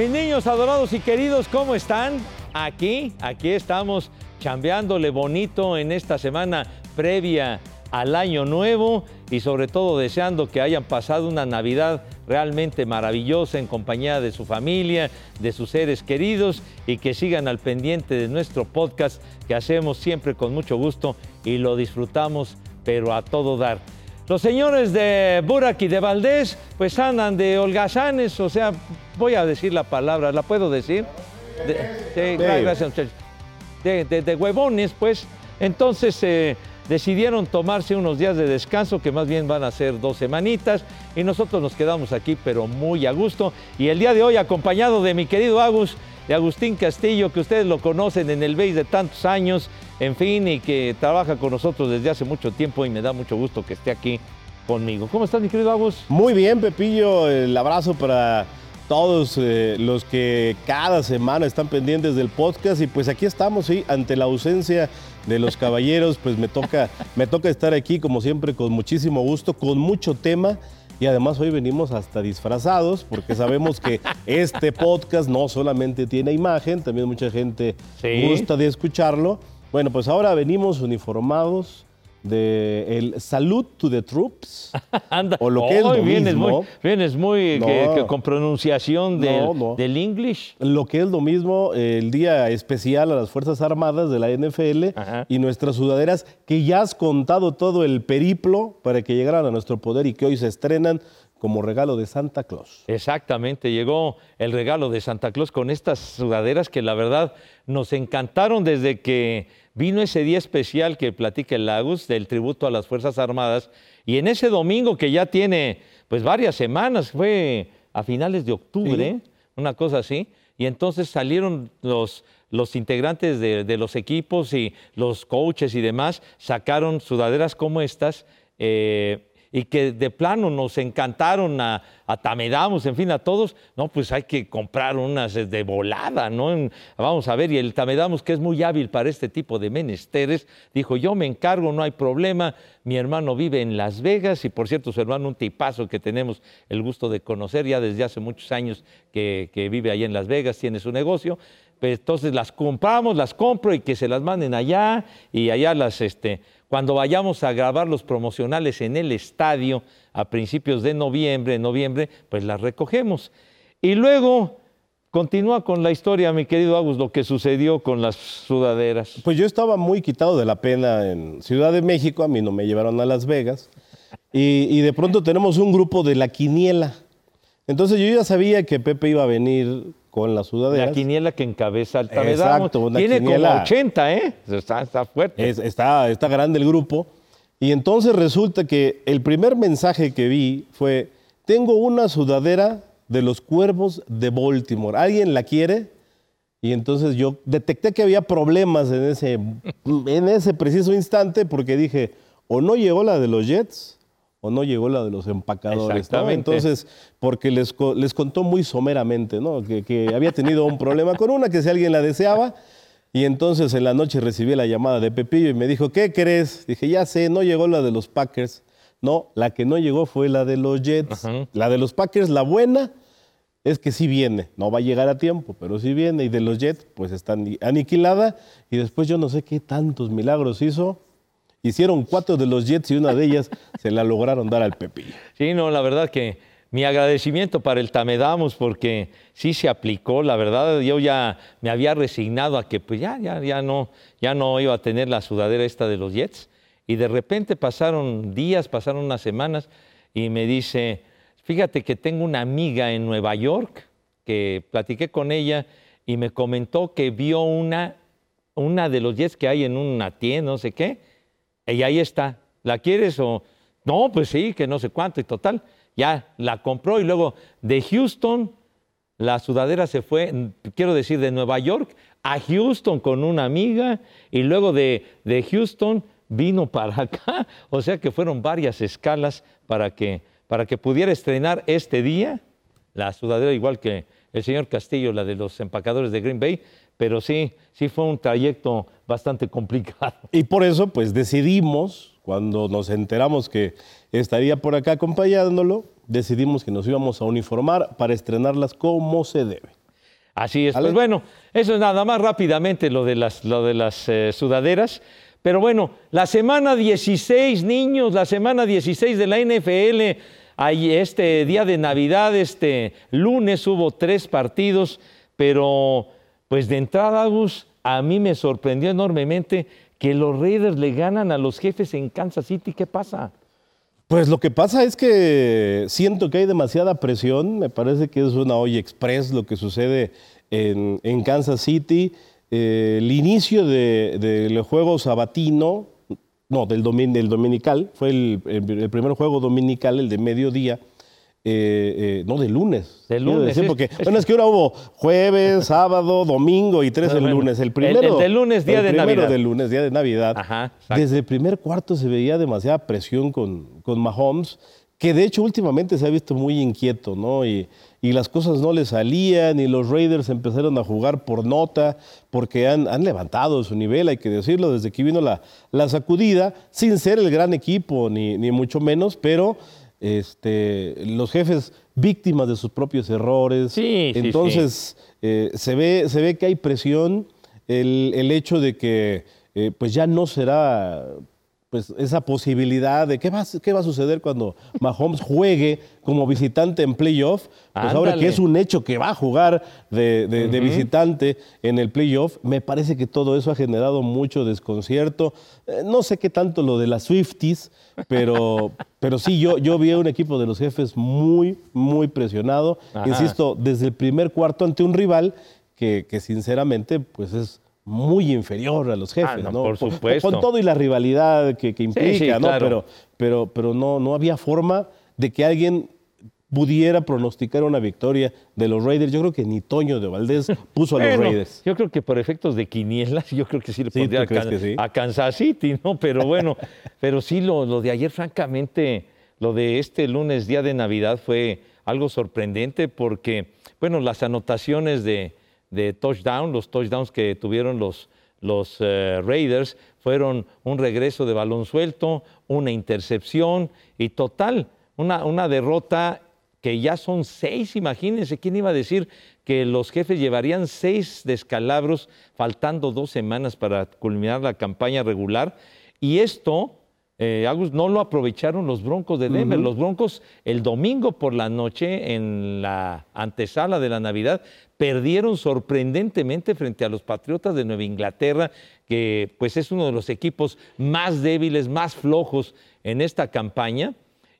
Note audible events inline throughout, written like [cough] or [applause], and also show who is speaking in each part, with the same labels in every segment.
Speaker 1: Mis niños adorados y queridos, ¿cómo están? Aquí, aquí estamos chambeándole bonito en esta semana previa al año nuevo y sobre todo deseando que hayan pasado una Navidad realmente maravillosa en compañía de su familia, de sus seres queridos y que sigan al pendiente de nuestro podcast que hacemos siempre con mucho gusto y lo disfrutamos pero a todo dar. Los señores de Burak y de Valdés pues andan de holgazanes, o sea, voy a decir la palabra, ¿la puedo decir? De, sí, gracias muchachos. De, de, de huevones, pues. Entonces eh, decidieron tomarse unos días de descanso, que más bien van a ser dos semanitas, y nosotros nos quedamos aquí, pero muy a gusto. Y el día de hoy, acompañado de mi querido Agus, de Agustín Castillo, que ustedes lo conocen en el BASE de tantos años, en fin, y que trabaja con nosotros desde hace mucho tiempo y me da mucho gusto que esté aquí conmigo. ¿Cómo estás, mi querido Agus?
Speaker 2: Muy bien, Pepillo, el abrazo para todos eh, los que cada semana están pendientes del podcast y pues aquí estamos, sí, ante la ausencia de los caballeros, pues me toca, [laughs] me toca estar aquí como siempre con muchísimo gusto, con mucho tema. Y además hoy venimos hasta disfrazados porque sabemos que este podcast no solamente tiene imagen, también mucha gente
Speaker 1: Sí.
Speaker 2: gusta de escucharlo. Bueno, pues ahora venimos uniformados de el Salute to the Troops. [laughs]
Speaker 1: Anda,
Speaker 2: O lo que es lo
Speaker 1: vienes
Speaker 2: mismo.
Speaker 1: muy, vienes muy
Speaker 2: No.
Speaker 1: que- que con pronunciación del,
Speaker 2: No, no.
Speaker 1: del English.
Speaker 2: Lo que es lo mismo, el día especial a las Fuerzas Armadas de la NFL
Speaker 1: Ajá.
Speaker 2: y nuestras sudaderas, que ya has contado todo el periplo para que llegaran a nuestro poder y que hoy se estrenan como regalo de Santa Claus.
Speaker 1: Exactamente, llegó el regalo de Santa Claus con estas sudaderas que la verdad nos encantaron desde que vino ese día especial que platica el Lagos del tributo a las Fuerzas Armadas y en ese domingo que ya tiene pues varias semanas, fue a finales de octubre, una cosa así, y entonces salieron los, los integrantes de, de los equipos y los coaches y demás, sacaron sudaderas como estas. eh, y que de plano nos encantaron a, Tamedamus, en fin, a todos, no, pues hay que comprar unas de volada, ¿no? Vamos a ver, y el Tamedamus, que es muy hábil para este tipo de menesteres, dijo, yo me encargo, no hay problema, mi hermano vive en Las Vegas, y por cierto, su hermano, un tipazo que tenemos el gusto de conocer ya desde hace muchos años que, vive allá en Las Vegas, tiene su negocio, pues entonces las compramos, las compro y que se las manden allá y allá las, este, cuando vayamos a grabar los promocionales en el estadio a principios de noviembre, noviembre, pues las recogemos. Y luego continúa con la historia, mi querido Agus, lo que sucedió con las sudaderas.
Speaker 2: Pues yo estaba muy quitado de la pena en Ciudad de México, a mí no me llevaron a Las Vegas, y, y de pronto tenemos un grupo de la quiniela. Entonces yo ya sabía que Pepe iba a venir con las sudaderas.
Speaker 1: La quiniela que encabeza
Speaker 2: una
Speaker 1: Tiene
Speaker 2: quiniela.
Speaker 1: como 80, ¿eh? Está, está fuerte.
Speaker 2: Es- está, está grande el grupo. Y entonces resulta que el primer mensaje que vi fue, tengo una sudadera de los cuervos de Baltimore. ¿Alguien la quiere? Y entonces yo detecté que había problemas en ese, en ese preciso instante porque dije, o no llegó la de los Jets o no llegó la de los empacadores. ¿no? Entonces, porque les, les contó muy someramente, ¿no? Que, que había tenido un problema con una, que si alguien la deseaba. Y entonces en la noche recibí la llamada de Pepillo y me dijo, ¿qué crees? Dije, ya sé, no llegó la de los Packers. No, la que no llegó fue la de los Jets.
Speaker 1: Ajá.
Speaker 2: La de los Packers, la buena, es que sí viene. No va a llegar a tiempo, pero sí viene. Y de los Jets, pues está ani- aniquilada. Y después yo no sé qué tantos milagros hizo. Hicieron cuatro de los Jets y una de ellas se la lograron dar al Pepillo.
Speaker 1: Sí, no, la verdad que mi agradecimiento para el Tamedamus porque sí se aplicó, la verdad yo ya me había resignado a que pues ya, ya, ya no, ya no iba a tener la sudadera esta de los Jets y de repente pasaron días, pasaron unas semanas y me dice, fíjate que tengo una amiga en Nueva York que platiqué con ella y me comentó que vio una, una de los Jets que hay en una tienda, no sé qué, y ahí está. ¿La quieres o...? No, pues sí, que no sé cuánto y total. ya la compró y luego de Houston la sudadera se fue, quiero decir, de Nueva York a Houston con una amiga y luego de, de Houston vino [laughs] para acá. O sea que fueron varias escalas para que, para que pudiera estrenar este día la sudadera, igual que el señor Castillo, la de los empacadores de Green Bay, pero sí, sí fue un trayecto bastante complicado. [laughs]
Speaker 2: Y por eso, pues decidimos, cuando nos enteramos que estaría por acá acompañándolo, decidimos que nos íbamos a uniformar para estrenarlas como se debe.
Speaker 1: Así es. Pues bueno, eso es nada más rápidamente lo de las, lo de las eh, sudaderas. Pero bueno, la semana 16, niños, la semana 16 de la NFL, ahí este día de Navidad, este lunes hubo tres partidos, pero pues de entrada, Gus, a mí me sorprendió enormemente que los Raiders le ganan a los jefes en Kansas City. ¿Qué pasa?
Speaker 2: Pues lo que pasa es que siento que hay demasiada presión. Me parece que es una olla express lo que sucede en, Kansas City. Eh, el inicio del juego sabatino, no, del, dominical, fue el, primer juego dominical, el de mediodía. Eh, eh, no, de lunes.
Speaker 1: De lunes.
Speaker 2: porque, bueno, es que ahora hubo jueves, [laughs] sábado, domingo y tres el lunes. El primero.
Speaker 1: El, de lunes, día de Navidad.
Speaker 2: del lunes, día de Navidad. Desde el primer cuarto se veía demasiada presión con, con Mahomes que de hecho últimamente se ha visto muy inquieto, ¿no? Y, las cosas no le salían y los Raiders empezaron a jugar por nota porque han, levantado su nivel, hay que decirlo, desde que vino la, la sacudida, sin ser el gran equipo ni, ni mucho menos, pero este, los jefes víctimas de sus propios errores.
Speaker 1: Sí,
Speaker 2: Entonces eh, se, ve, se ve que hay presión, el, el hecho de que eh, pues ya no será pues esa posibilidad de qué va, qué va a suceder cuando Mahomes juegue como visitante en playoff. Pues ahora que es un hecho que va a jugar de, visitante en el playoff, me parece que todo eso ha generado mucho desconcierto. Eh, no sé qué tanto lo de las Swifties, pero, [laughs] pero sí, yo, yo vi a un equipo de los jefes muy, muy presionado. Insisto, desde el primer cuarto ante un rival que, que sinceramente pues es muy inferior a los jefes,
Speaker 1: ah,
Speaker 2: ¿no?
Speaker 1: Por supuesto.
Speaker 2: Con todo y la rivalidad que, implica, ¿no? Pero, pero, pero no, no había forma de que alguien pudiera pronosticar una victoria de los Raiders. Yo creo que ni Toño de Valdés [laughs] puso a los Raiders.
Speaker 1: Yo creo que por efectos de quinielas, yo creo que sí le pondría a, Kansas City, ¿no? Pero bueno, [laughs] pero sí lo, lo de ayer, francamente, lo de este lunes, día de Navidad, fue algo sorprendente porque, bueno, las anotaciones de, de touchdown, los touchdowns que tuvieron los, los eh, Raiders fueron un regreso de balón suelto, una intercepción y total, una, una derrota que ya son seis, imagínense, ¿quién iba a decir que los jefes llevarían seis descalabros faltando dos semanas para culminar la campaña regular? Y esto eh, no lo aprovecharon los Broncos de Denver. Los Broncos el domingo por la noche en la antesala de la Navidad perdieron sorprendentemente frente a los Patriotas de Nueva Inglaterra, que pues es uno de los equipos más débiles, más flojos en esta campaña.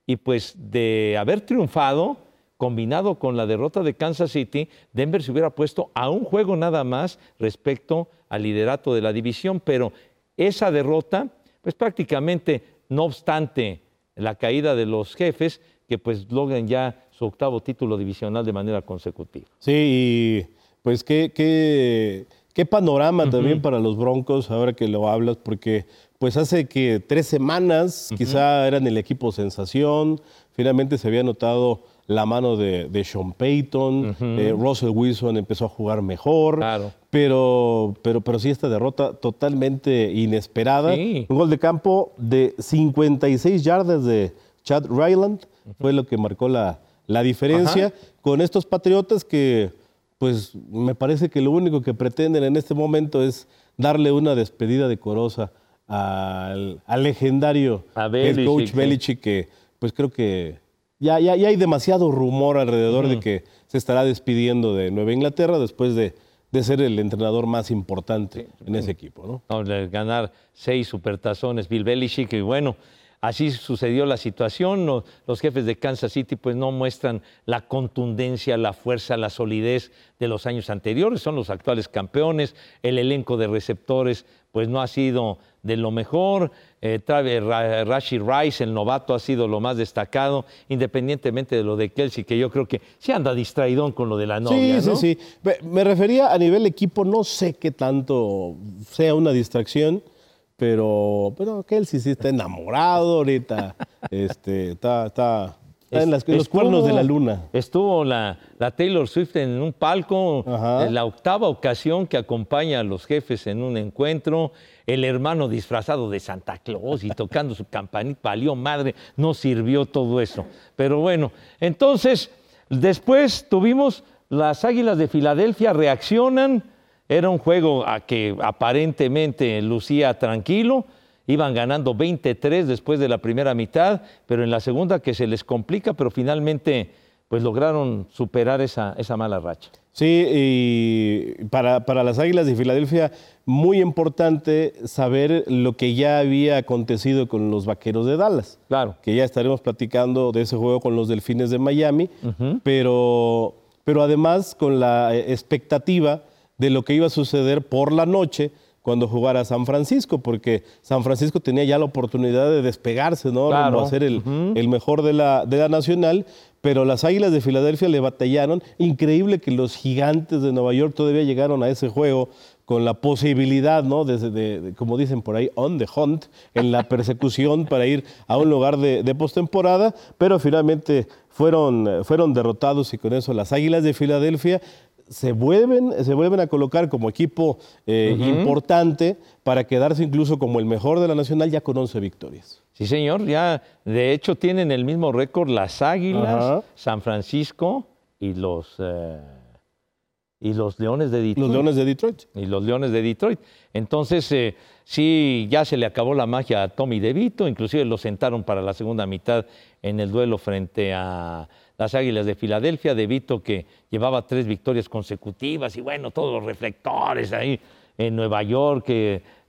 Speaker 1: Y pues de haber triunfado, combinado con la derrota de Kansas City, Denver se hubiera puesto a un juego nada más respecto al liderato de la división, pero esa derrota pues prácticamente, no obstante la caída de los jefes, que pues logran ya su octavo título divisional de manera consecutiva.
Speaker 2: Sí, y pues qué, qué, qué panorama también para los Broncos, ahora que lo hablas, porque pues hace que tres semanas quizá eran el equipo sensación, finalmente se había notado la mano de, Sean Payton, eh, Russell Wilson empezó a jugar mejor, pero, pero, pero sí esta derrota totalmente inesperada. Un gol de campo de 56 yardas de Chad Ryland fue lo que marcó la, la diferencia. Con estos Patriotas que pues me parece que lo único que pretenden en este momento es darle una despedida decorosa al, al legendario head coach Belichick que pues creo que ya, ya, hay demasiado rumor alrededor de que se estará despidiendo de Nueva Inglaterra después de, ser el entrenador más importante en ese equipo. ¿no?
Speaker 1: ganar seis supertazones, Bill Belichick, y bueno, así sucedió la situación. los jefes de Kansas City pues no muestran la contundencia, la fuerza, la solidez de los años anteriores. Son los actuales campeones. El elenco de receptores pues no ha sido de lo mejor. Eh, Rashi Rice, el novato, ha sido lo más destacado, independientemente de lo de Kelsey, que yo creo que se anda distraído con lo de la novia.
Speaker 2: Sí, sí, sí. Me refería a nivel equipo, no sé qué tanto sea una distracción pero, pero Kelsey sí está enamorado ahorita. [laughs] este, está, está, en, los cuernos de la luna.
Speaker 1: Estuvo la, la Taylor Swift en un palco, en la octava ocasión que acompaña a los jefes en un encuentro. El hermano disfrazado de Santa Claus y tocando su campanita, valió madre, no sirvió todo eso. Pero bueno, entonces, después tuvimos las Águilas de Filadelfia reaccionan era un juego a que aparentemente lucía tranquilo, iban ganando 23 después de la primera mitad, pero en la segunda que se les complica, pero finalmente pues lograron superar esa, esa mala racha.
Speaker 2: Sí, y para, para, las Águilas de Filadelfia, muy importante saber lo que ya había acontecido con los Vaqueros de Dallas.
Speaker 1: Claro.
Speaker 2: Que ya estaremos platicando de ese juego con los Delfines de Miami, pero, pero además con la expectativa de lo que iba a suceder por la noche cuando jugara San Francisco, porque San Francisco tenía ya la oportunidad de despegarse, ¿no?
Speaker 1: Claro.
Speaker 2: A ser el, el, mejor de la, de la nacional, pero las Águilas de Filadelfia le batallaron. Increíble que los gigantes de Nueva York todavía llegaron a ese juego con la posibilidad, ¿no? De, como dicen por ahí, on the hunt, en la persecución para ir a un lugar de, de postemporada, pero finalmente fueron, fueron derrotados y con eso las Águilas de Filadelfia se vuelven, se vuelven a colocar como equipo eh, importante para quedarse incluso como el mejor de la Nacional ya con 11 victorias.
Speaker 1: Sí, señor, ya de hecho tienen el mismo récord las Águilas, San Francisco y los, eh, y los Leones de Detroit.
Speaker 2: Los Leones de Detroit.
Speaker 1: Y los Leones de Detroit. Entonces, eh, sí, ya se le acabó la magia a Tommy DeVito, inclusive lo sentaron para la segunda mitad en el duelo frente a las Águilas de Filadelfia, de Vito que llevaba tres victorias consecutivas y bueno, todos los reflectores ahí en Nueva York,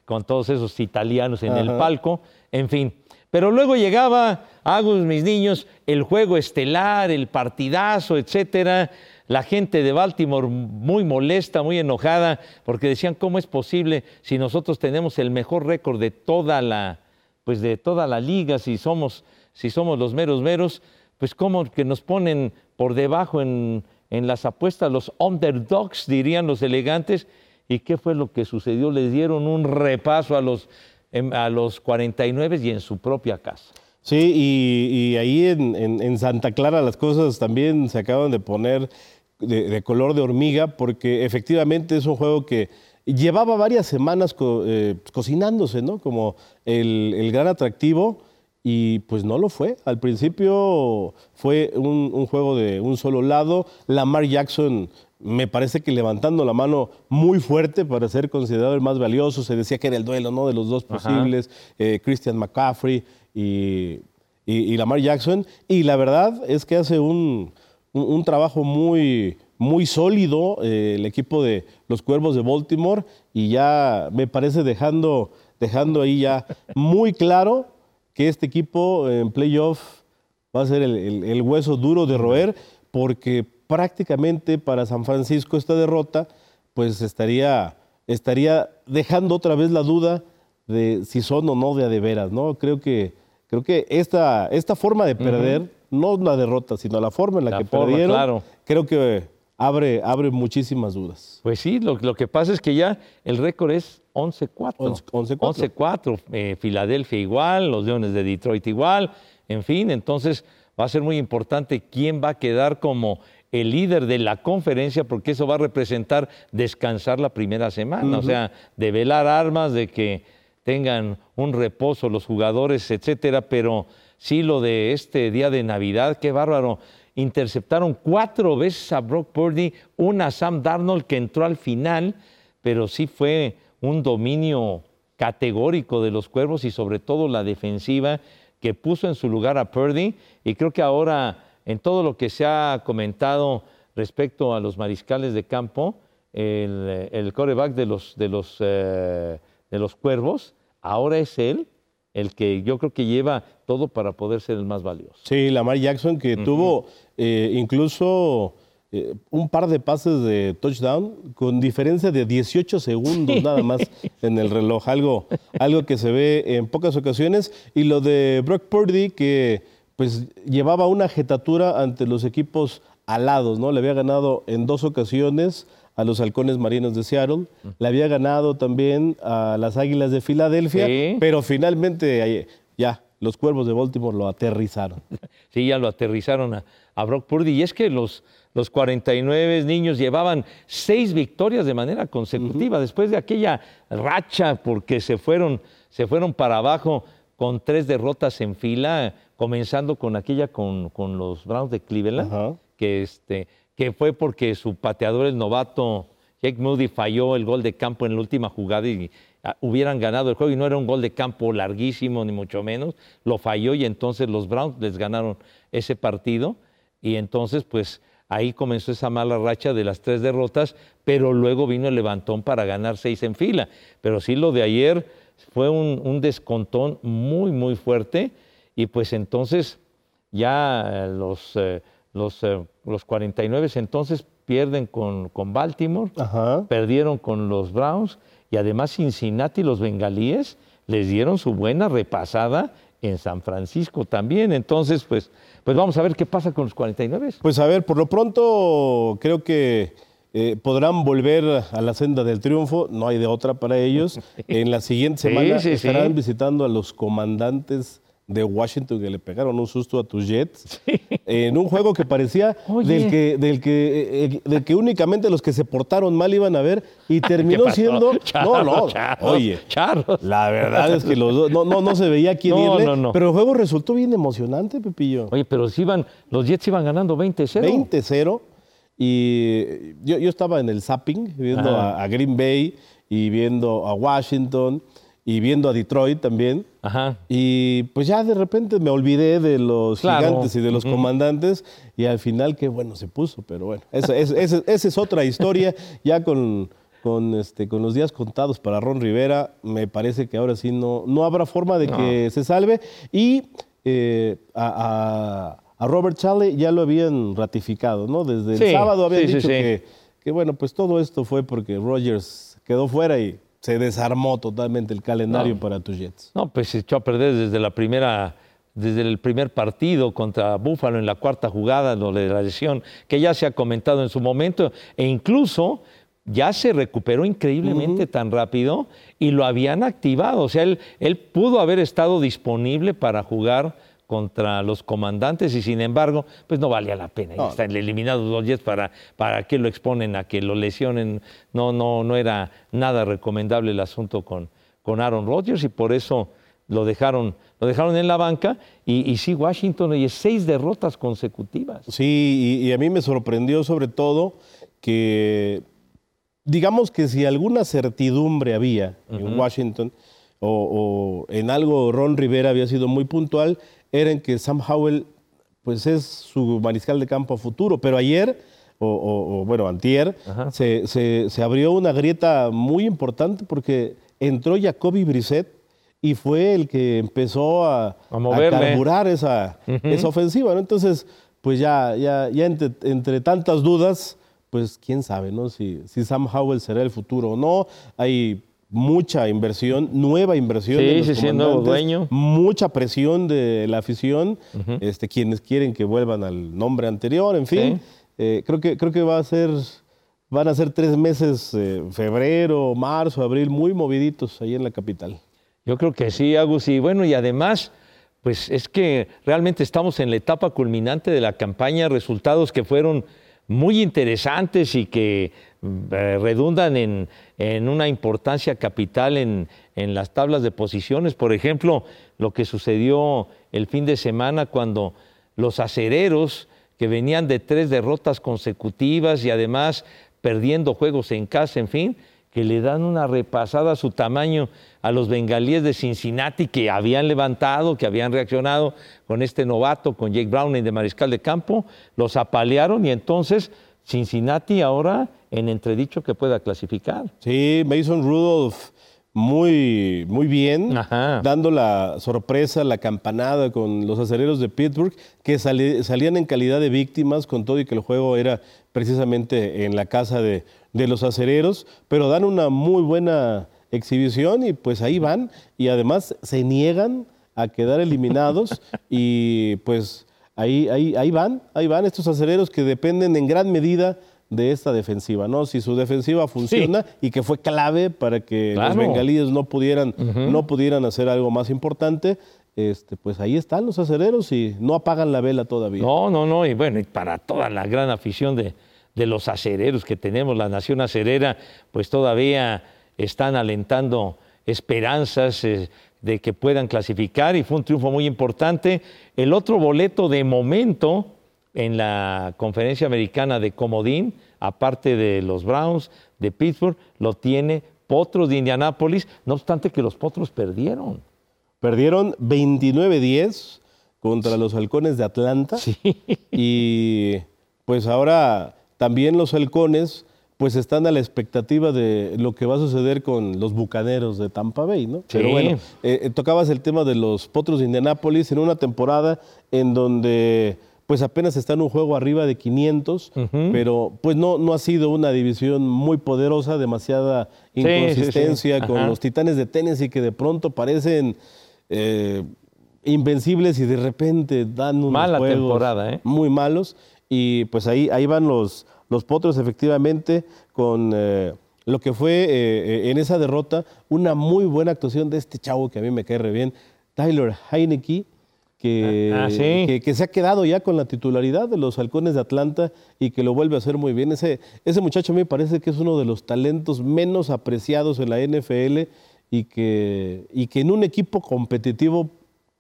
Speaker 1: con todos esos italianos en el palco, en fin. Pero luego llegaba, Agus, mis niños, el juego estelar, el partidazo, etcétera. La gente de Baltimore muy molesta, muy enojada, porque decían, ¿cómo es posible si nosotros tenemos el mejor récord de toda la, pues de toda la liga, si somos, si somos los meros meros? Pues como que nos ponen por debajo en, las apuestas, los underdogs, dirían los elegantes. ¿Y qué fue lo que sucedió? Les dieron un repaso a los, em, a los 49 y en su propia casa.
Speaker 2: Sí, y, ahí en, Santa Clara las cosas también se acaban de poner de, color de hormiga, porque efectivamente es un juego que llevaba varias semanas eh, cocinándose, ¿no? Como el, el gran atractivo y pues no lo fue. Al principio fue un, juego de un solo lado. Lamar Jackson me parece que levantando la mano muy fuerte para ser considerado el más valioso. Se decía que era el duelo ¿no? de los dos posibles, eh, Christian McCaffrey y, Lamar Jackson. Y la verdad es que hace un, trabajo muy, muy sólido eh, el equipo de los Cuervos de Baltimore y ya me parece dejando, dejando ahí ya muy claro que este equipo en playoff va a ser el, hueso duro de roer, porque prácticamente para San Francisco esta derrota, pues estaría, estaría dejando otra vez la duda de si son o no de a de veras, ¿no? Creo que, creo que esta, esta forma de perder, no la derrota, sino la forma en la, que perdieron, creo que abre, abre muchísimas dudas.
Speaker 1: Pues sí, lo, lo que pasa es que ya el récord es 11-4. 11-4. Eh, Filadelfia igual, los Leones de Detroit igual, en fin, entonces va a ser muy importante quién va a quedar como el líder de la conferencia, porque eso va a representar descansar la primera semana, o sea, de velar armas, de que tengan un reposo los jugadores, etcétera, pero sí lo de este día de Navidad, qué bárbaro. Interceptaron cuatro veces a Brock Purdy, una a Sam Darnold que entró al final, pero sí fue un dominio categórico de los cuervos y sobre todo la defensiva que puso en su lugar a Purdy. Y creo que ahora, en todo lo que se ha comentado respecto a los mariscales de campo, el, el coreback de los, de, los, eh, de los cuervos, ahora es él el que yo creo que lleva todo para poder ser el más valioso.
Speaker 2: Sí, Lamar Jackson que tuvo eh, incluso eh, un par de pases de touchdown con diferencia de 18 segundos nada más en el reloj, algo, algo que se ve en pocas ocasiones. Y lo de Brock Purdy que pues llevaba una jetatura ante los equipos alados, ¿no? Le había ganado en dos ocasiones a los halcones marinos de Seattle, le había ganado también a las águilas de Filadelfia,
Speaker 1: Sí.
Speaker 2: pero finalmente ya los cuervos de Baltimore lo aterrizaron. [laughs]
Speaker 1: Sí, ya lo aterrizaron a, a Brock Purdy. Y es que los, los 49 niños llevaban seis victorias de manera consecutiva después de aquella racha porque se fueron, se fueron para abajo con tres derrotas en fila, comenzando con aquella con, con los Browns de Cleveland, que, este, que fue porque su pateador, el novato Jake Moody, falló el gol de campo en la última jugada y ah, hubieran ganado el juego. Y no era un gol de campo larguísimo ni mucho menos, lo falló y entonces los Browns les ganaron ese partido. Y entonces pues ahí comenzó esa mala racha de las tres derrotas, pero luego vino el levantón para ganar seis en fila. Pero sí lo de ayer fue un, un descontón muy, muy fuerte y pues entonces ya los, eh, los, eh, los 49 entonces pierden con, con Baltimore,
Speaker 2: Ajá.
Speaker 1: perdieron con los Browns y además Cincinnati, los bengalíes, les dieron su buena repasada en San Francisco también. Entonces, pues, pues vamos a ver qué pasa con los 49.
Speaker 2: Pues a ver, por lo pronto creo que eh, podrán volver a la senda del triunfo, no hay de otra para ellos. [laughs] En la siguiente semana
Speaker 1: sí, sí.
Speaker 2: estarán visitando a los comandantes de Washington que le pegaron un susto a tus Jets [laughs] en un juego que parecía
Speaker 1: Oye.
Speaker 2: del que, del, que, eh, del que únicamente los que se portaron mal iban a ver y [laughs] terminó siendo... [laughs]
Speaker 1: Charros,
Speaker 2: no, no, oye, la verdad es que los dos, no, no, no se veía quién
Speaker 1: No,
Speaker 2: irle,
Speaker 1: no, no.
Speaker 2: pero el juego resultó bien emocionante, Pepillo.
Speaker 1: Oye, pero si iban, los Jets iban ganando 20-0.
Speaker 2: 20-0. Y yo, yo estaba en el zapping, viendo a Green Bay y viendo a Washington y viendo a Detroit también.
Speaker 1: Ajá.
Speaker 2: Y pues ya de repente me olvidé de los
Speaker 1: Claro.
Speaker 2: gigantes y de los comandantes y al final qué bueno se puso, pero bueno, esa, esa- esa- esa es otra historia [laughs] ya con, con, este, con los días contados para Ron Rivera, me parece que ahora sí no, no habrá forma de que se salve y eh, a, a- a Robert Chale ya lo habían ratificado, ¿no? Desde el
Speaker 1: Sí,
Speaker 2: sábado habían
Speaker 1: sí,
Speaker 2: dicho
Speaker 1: sí.
Speaker 2: Que, que bueno, pues todo esto fue porque Rogers quedó fuera y se desarmó totalmente el calendario
Speaker 1: No.
Speaker 2: para tus Jets.
Speaker 1: No, pues se echó a perder desde la primera, desde el primer partido contra Búfalo en la cuarta jugada, lo de la lesión, que ya se ha comentado en su momento, e incluso ya se recuperó increíblemente tan rápido y lo habían activado. O sea, él, él pudo haber estado disponible para jugar contra los comandantes y sin embargo, pues no valía la pena. Ya
Speaker 2: No.
Speaker 1: están eliminados los Jets para, para que lo exponen a que lo lesionen. No, no, no era nada recomendable el asunto con, con Aaron Rodgers y por eso lo dejaron, lo dejaron en la banca y, y sí, Washington, y seis derrotas consecutivas.
Speaker 2: Sí, y, y a mí me sorprendió sobre todo que, digamos que si alguna certidumbre había en Washington o, o en algo Ron Rivera había sido muy puntual, era en que Sam Howell pues es su mariscal de campo a futuro, pero ayer, o, o- o, bueno, antier, se, se- se abrió una grieta muy importante porque entró Jacoby Brissett y fue el que empezó a,
Speaker 1: A moverle.
Speaker 2: carburar esa, esa ofensiva, ¿no? Entonces, pues ya, ya, ya entre, entre tantas dudas, pues quién sabe, ¿no? Si, si Sam Howell será el futuro o no. Hay mucha inversión, nueva inversión.
Speaker 1: Sí,
Speaker 2: de los
Speaker 1: sí, nuevo dueño.
Speaker 2: Mucha presión de la afición, este, quienes quieren que vuelvan al nombre anterior, en fin.
Speaker 1: Sí.
Speaker 2: Eh, creo, que, creo que va a ser, van a ser tres meses, eh, febrero, marzo, abril, muy moviditos ahí en la capital.
Speaker 1: Yo creo que sí, Agus. Y bueno, y además, pues es que realmente estamos en la etapa culminante de la campaña, resultados que fueron muy interesantes y que redundan en, en una importancia capital en, en las tablas de posiciones. Por ejemplo, lo que sucedió el fin de semana cuando los acereros, que venían de tres derrotas consecutivas y además perdiendo juegos en casa, en fin, que le dan una repasada a su tamaño a los bengalíes de Cincinnati que habían levantado, que habían reaccionado con este novato, con Jake Browning de mariscal de campo, los apalearon y entonces Cincinnati ahora en entredicho que pueda clasificar.
Speaker 2: Sí, Mason Rudolph muy, muy bien,
Speaker 1: Ajá.
Speaker 2: dando la sorpresa, la campanada con los acereros de Pittsburgh, que sali- salían en calidad de víctimas con todo y que el juego era precisamente en la casa de, de los acereros, pero dan una muy buena exhibición y pues ahí van y además se niegan a quedar eliminados [laughs] y pues ahí, ahí, ahí van, ahí van estos acereros que dependen en gran medida de esta defensiva, ¿no? Si su defensiva funciona y que fue clave para que
Speaker 1: Claro.
Speaker 2: los bengalíes no pudieran, no pudieran hacer algo más importante, este, pues ahí están los acereros y no apagan la vela todavía.
Speaker 1: No, no, no, y bueno, y para toda la gran afición de, de los acereros que tenemos, la nación acerera, pues todavía están alentando esperanzas eh, de que puedan clasificar y fue un triunfo muy importante. El otro boleto de momento en la conferencia americana de Comodín, aparte de los Browns de Pittsburgh, lo tiene Potros de Indianápolis, no obstante que los Potros perdieron.
Speaker 2: Perdieron 29-10 contra los halcones de Atlanta. Y pues ahora también los halcones pues están a la expectativa de lo que va a suceder con los bucaneros de Tampa Bay, ¿no? Pero bueno, eh, eh, tocabas el tema de los potros de Indianápolis en una temporada en donde pues apenas están un juego arriba de 500, pero pues no, no ha sido una división muy poderosa, demasiada
Speaker 1: Sí, sí, sí.
Speaker 2: inconsistencia con los titanes de Tennessee que de pronto parecen eh, invencibles y de repente dan unos
Speaker 1: Mala
Speaker 2: juegos
Speaker 1: temporada, ¿eh?
Speaker 2: muy malos. Y pues ahí, ahí van los, los potros efectivamente con eh, lo que fue eh, en esa derrota una muy buena actuación de este chavo que a mí me cae re bien, Tyler Heineke, que,
Speaker 1: Ah, ah, sí.
Speaker 2: que, que se ha quedado ya con la titularidad de los halcones de Atlanta y que lo vuelve a hacer muy bien. Ese, ese muchacho a mí me parece que es uno de los talentos menos apreciados en la NFL y que, y que en un equipo competitivo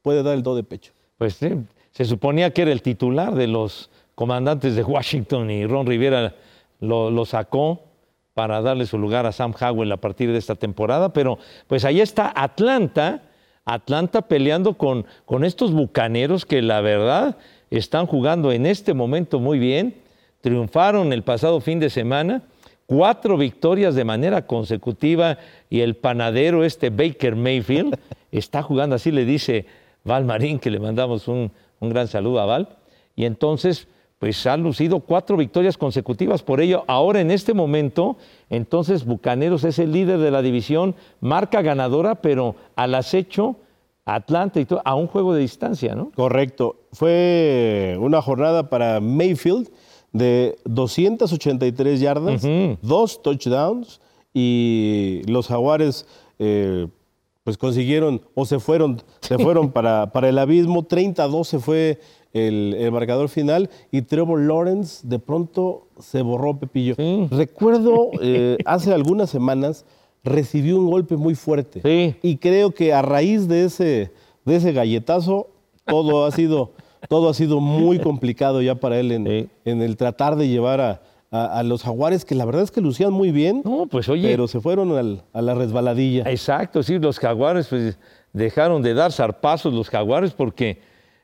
Speaker 2: puede dar el do de pecho.
Speaker 1: Pues sí, se suponía que era el titular de los comandantes de Washington y Ron Rivera lo, sacó para darle su lugar a Sam Howell a partir de esta temporada, pero pues ahí está Atlanta, Atlanta peleando con, con estos bucaneros que la verdad están jugando en este momento muy bien, triunfaron el pasado fin de semana, cuatro victorias de manera consecutiva y el panadero este Baker Mayfield [laughs] está jugando, así le dice Val Marín, que le mandamos un, un gran saludo a Val, y entonces pues ha lucido cuatro victorias consecutivas por ello. Ahora en este momento, entonces Bucaneros es el líder de la división, marca ganadora, pero al acecho Atlanta y todo, a un juego de distancia, ¿no?
Speaker 2: Correcto. Fue una jornada para Mayfield de 283 yardas, dos touchdowns y los jaguares eh, pues consiguieron o se fueron, se fueron para, para el abismo. 30-12 fue el, el marcador final y Trevor Lawrence de pronto se borró Pepillo.
Speaker 1: Sí.
Speaker 2: Recuerdo [laughs] eh, hace algunas semanas recibió un golpe muy fuerte.
Speaker 1: Sí.
Speaker 2: Y creo que a raíz de ese, de ese galletazo, todo ha sido, todo ha sido muy complicado ya para él en,
Speaker 1: Sí.
Speaker 2: en el tratar de llevar a, a- a los jaguares, que la verdad es que lucían muy bien,
Speaker 1: No, pues oye,
Speaker 2: pero se fueron al- a la resbaladilla.
Speaker 1: Exacto, sí, los jaguares pues, dejaron de dar zarpazos los jaguares porque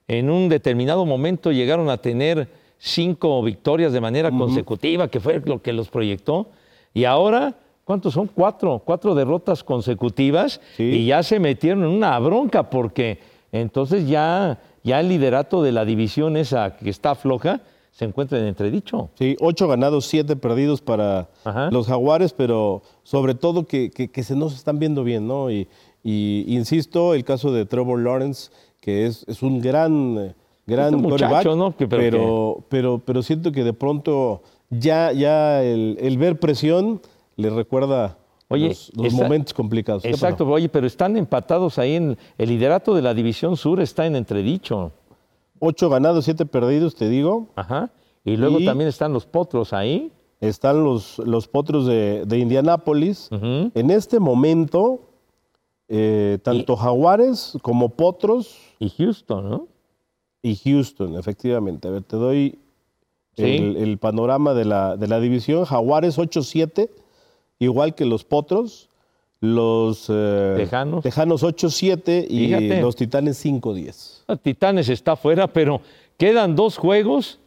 Speaker 1: en un determinado momento llegaron a tener cinco victorias de manera consecutiva, que fue lo que los proyectó. Y ahora, ¿cuántos son? Cuatro, cuatro derrotas consecutivas
Speaker 2: Sí.
Speaker 1: y ya se metieron en una bronca porque entonces ya, ya el liderato de la división esa que está floja se encuentra en entredicho.
Speaker 2: Sí, ocho ganados, siete perdidos para
Speaker 1: Ajá.
Speaker 2: los jaguares, pero sobre todo que, que- que se nos están viendo bien, ¿no? Y, y insisto, el caso de Trevor Lawrence, que es, es un gran, eh, gran
Speaker 1: Este muchacho, ¿no? Pero
Speaker 2: pero, pero, pero siento que de pronto ya, ya el, el ver presión le recuerda
Speaker 1: Oye,
Speaker 2: los, los
Speaker 1: esa-
Speaker 2: momentos complicados. ¿Qué
Speaker 1: Exacto,
Speaker 2: pasó?
Speaker 1: oye, pero están empatados ahí en el liderato de la división sur está en entredicho.
Speaker 2: Ocho ganados, siete perdidos, te digo.
Speaker 1: Ajá. Y luego
Speaker 2: Y-
Speaker 1: también están los potros ahí.
Speaker 2: Están los, los potros de, de Indianápolis. En este momento, eh, tanto Jaguares como Potros
Speaker 1: Y Houston, ¿no?
Speaker 2: y Houston, efectivamente. A ver, te doy
Speaker 1: Sí.
Speaker 2: el, el panorama de la, de la división. Jaguares 8-7, igual que los Potros. Los eh,
Speaker 1: Tejanos.
Speaker 2: Tejanos 8-7 y
Speaker 1: Fíjate.
Speaker 2: los Titanes 5-10.
Speaker 1: Ah, Titanes está fuera, pero quedan dos juegos.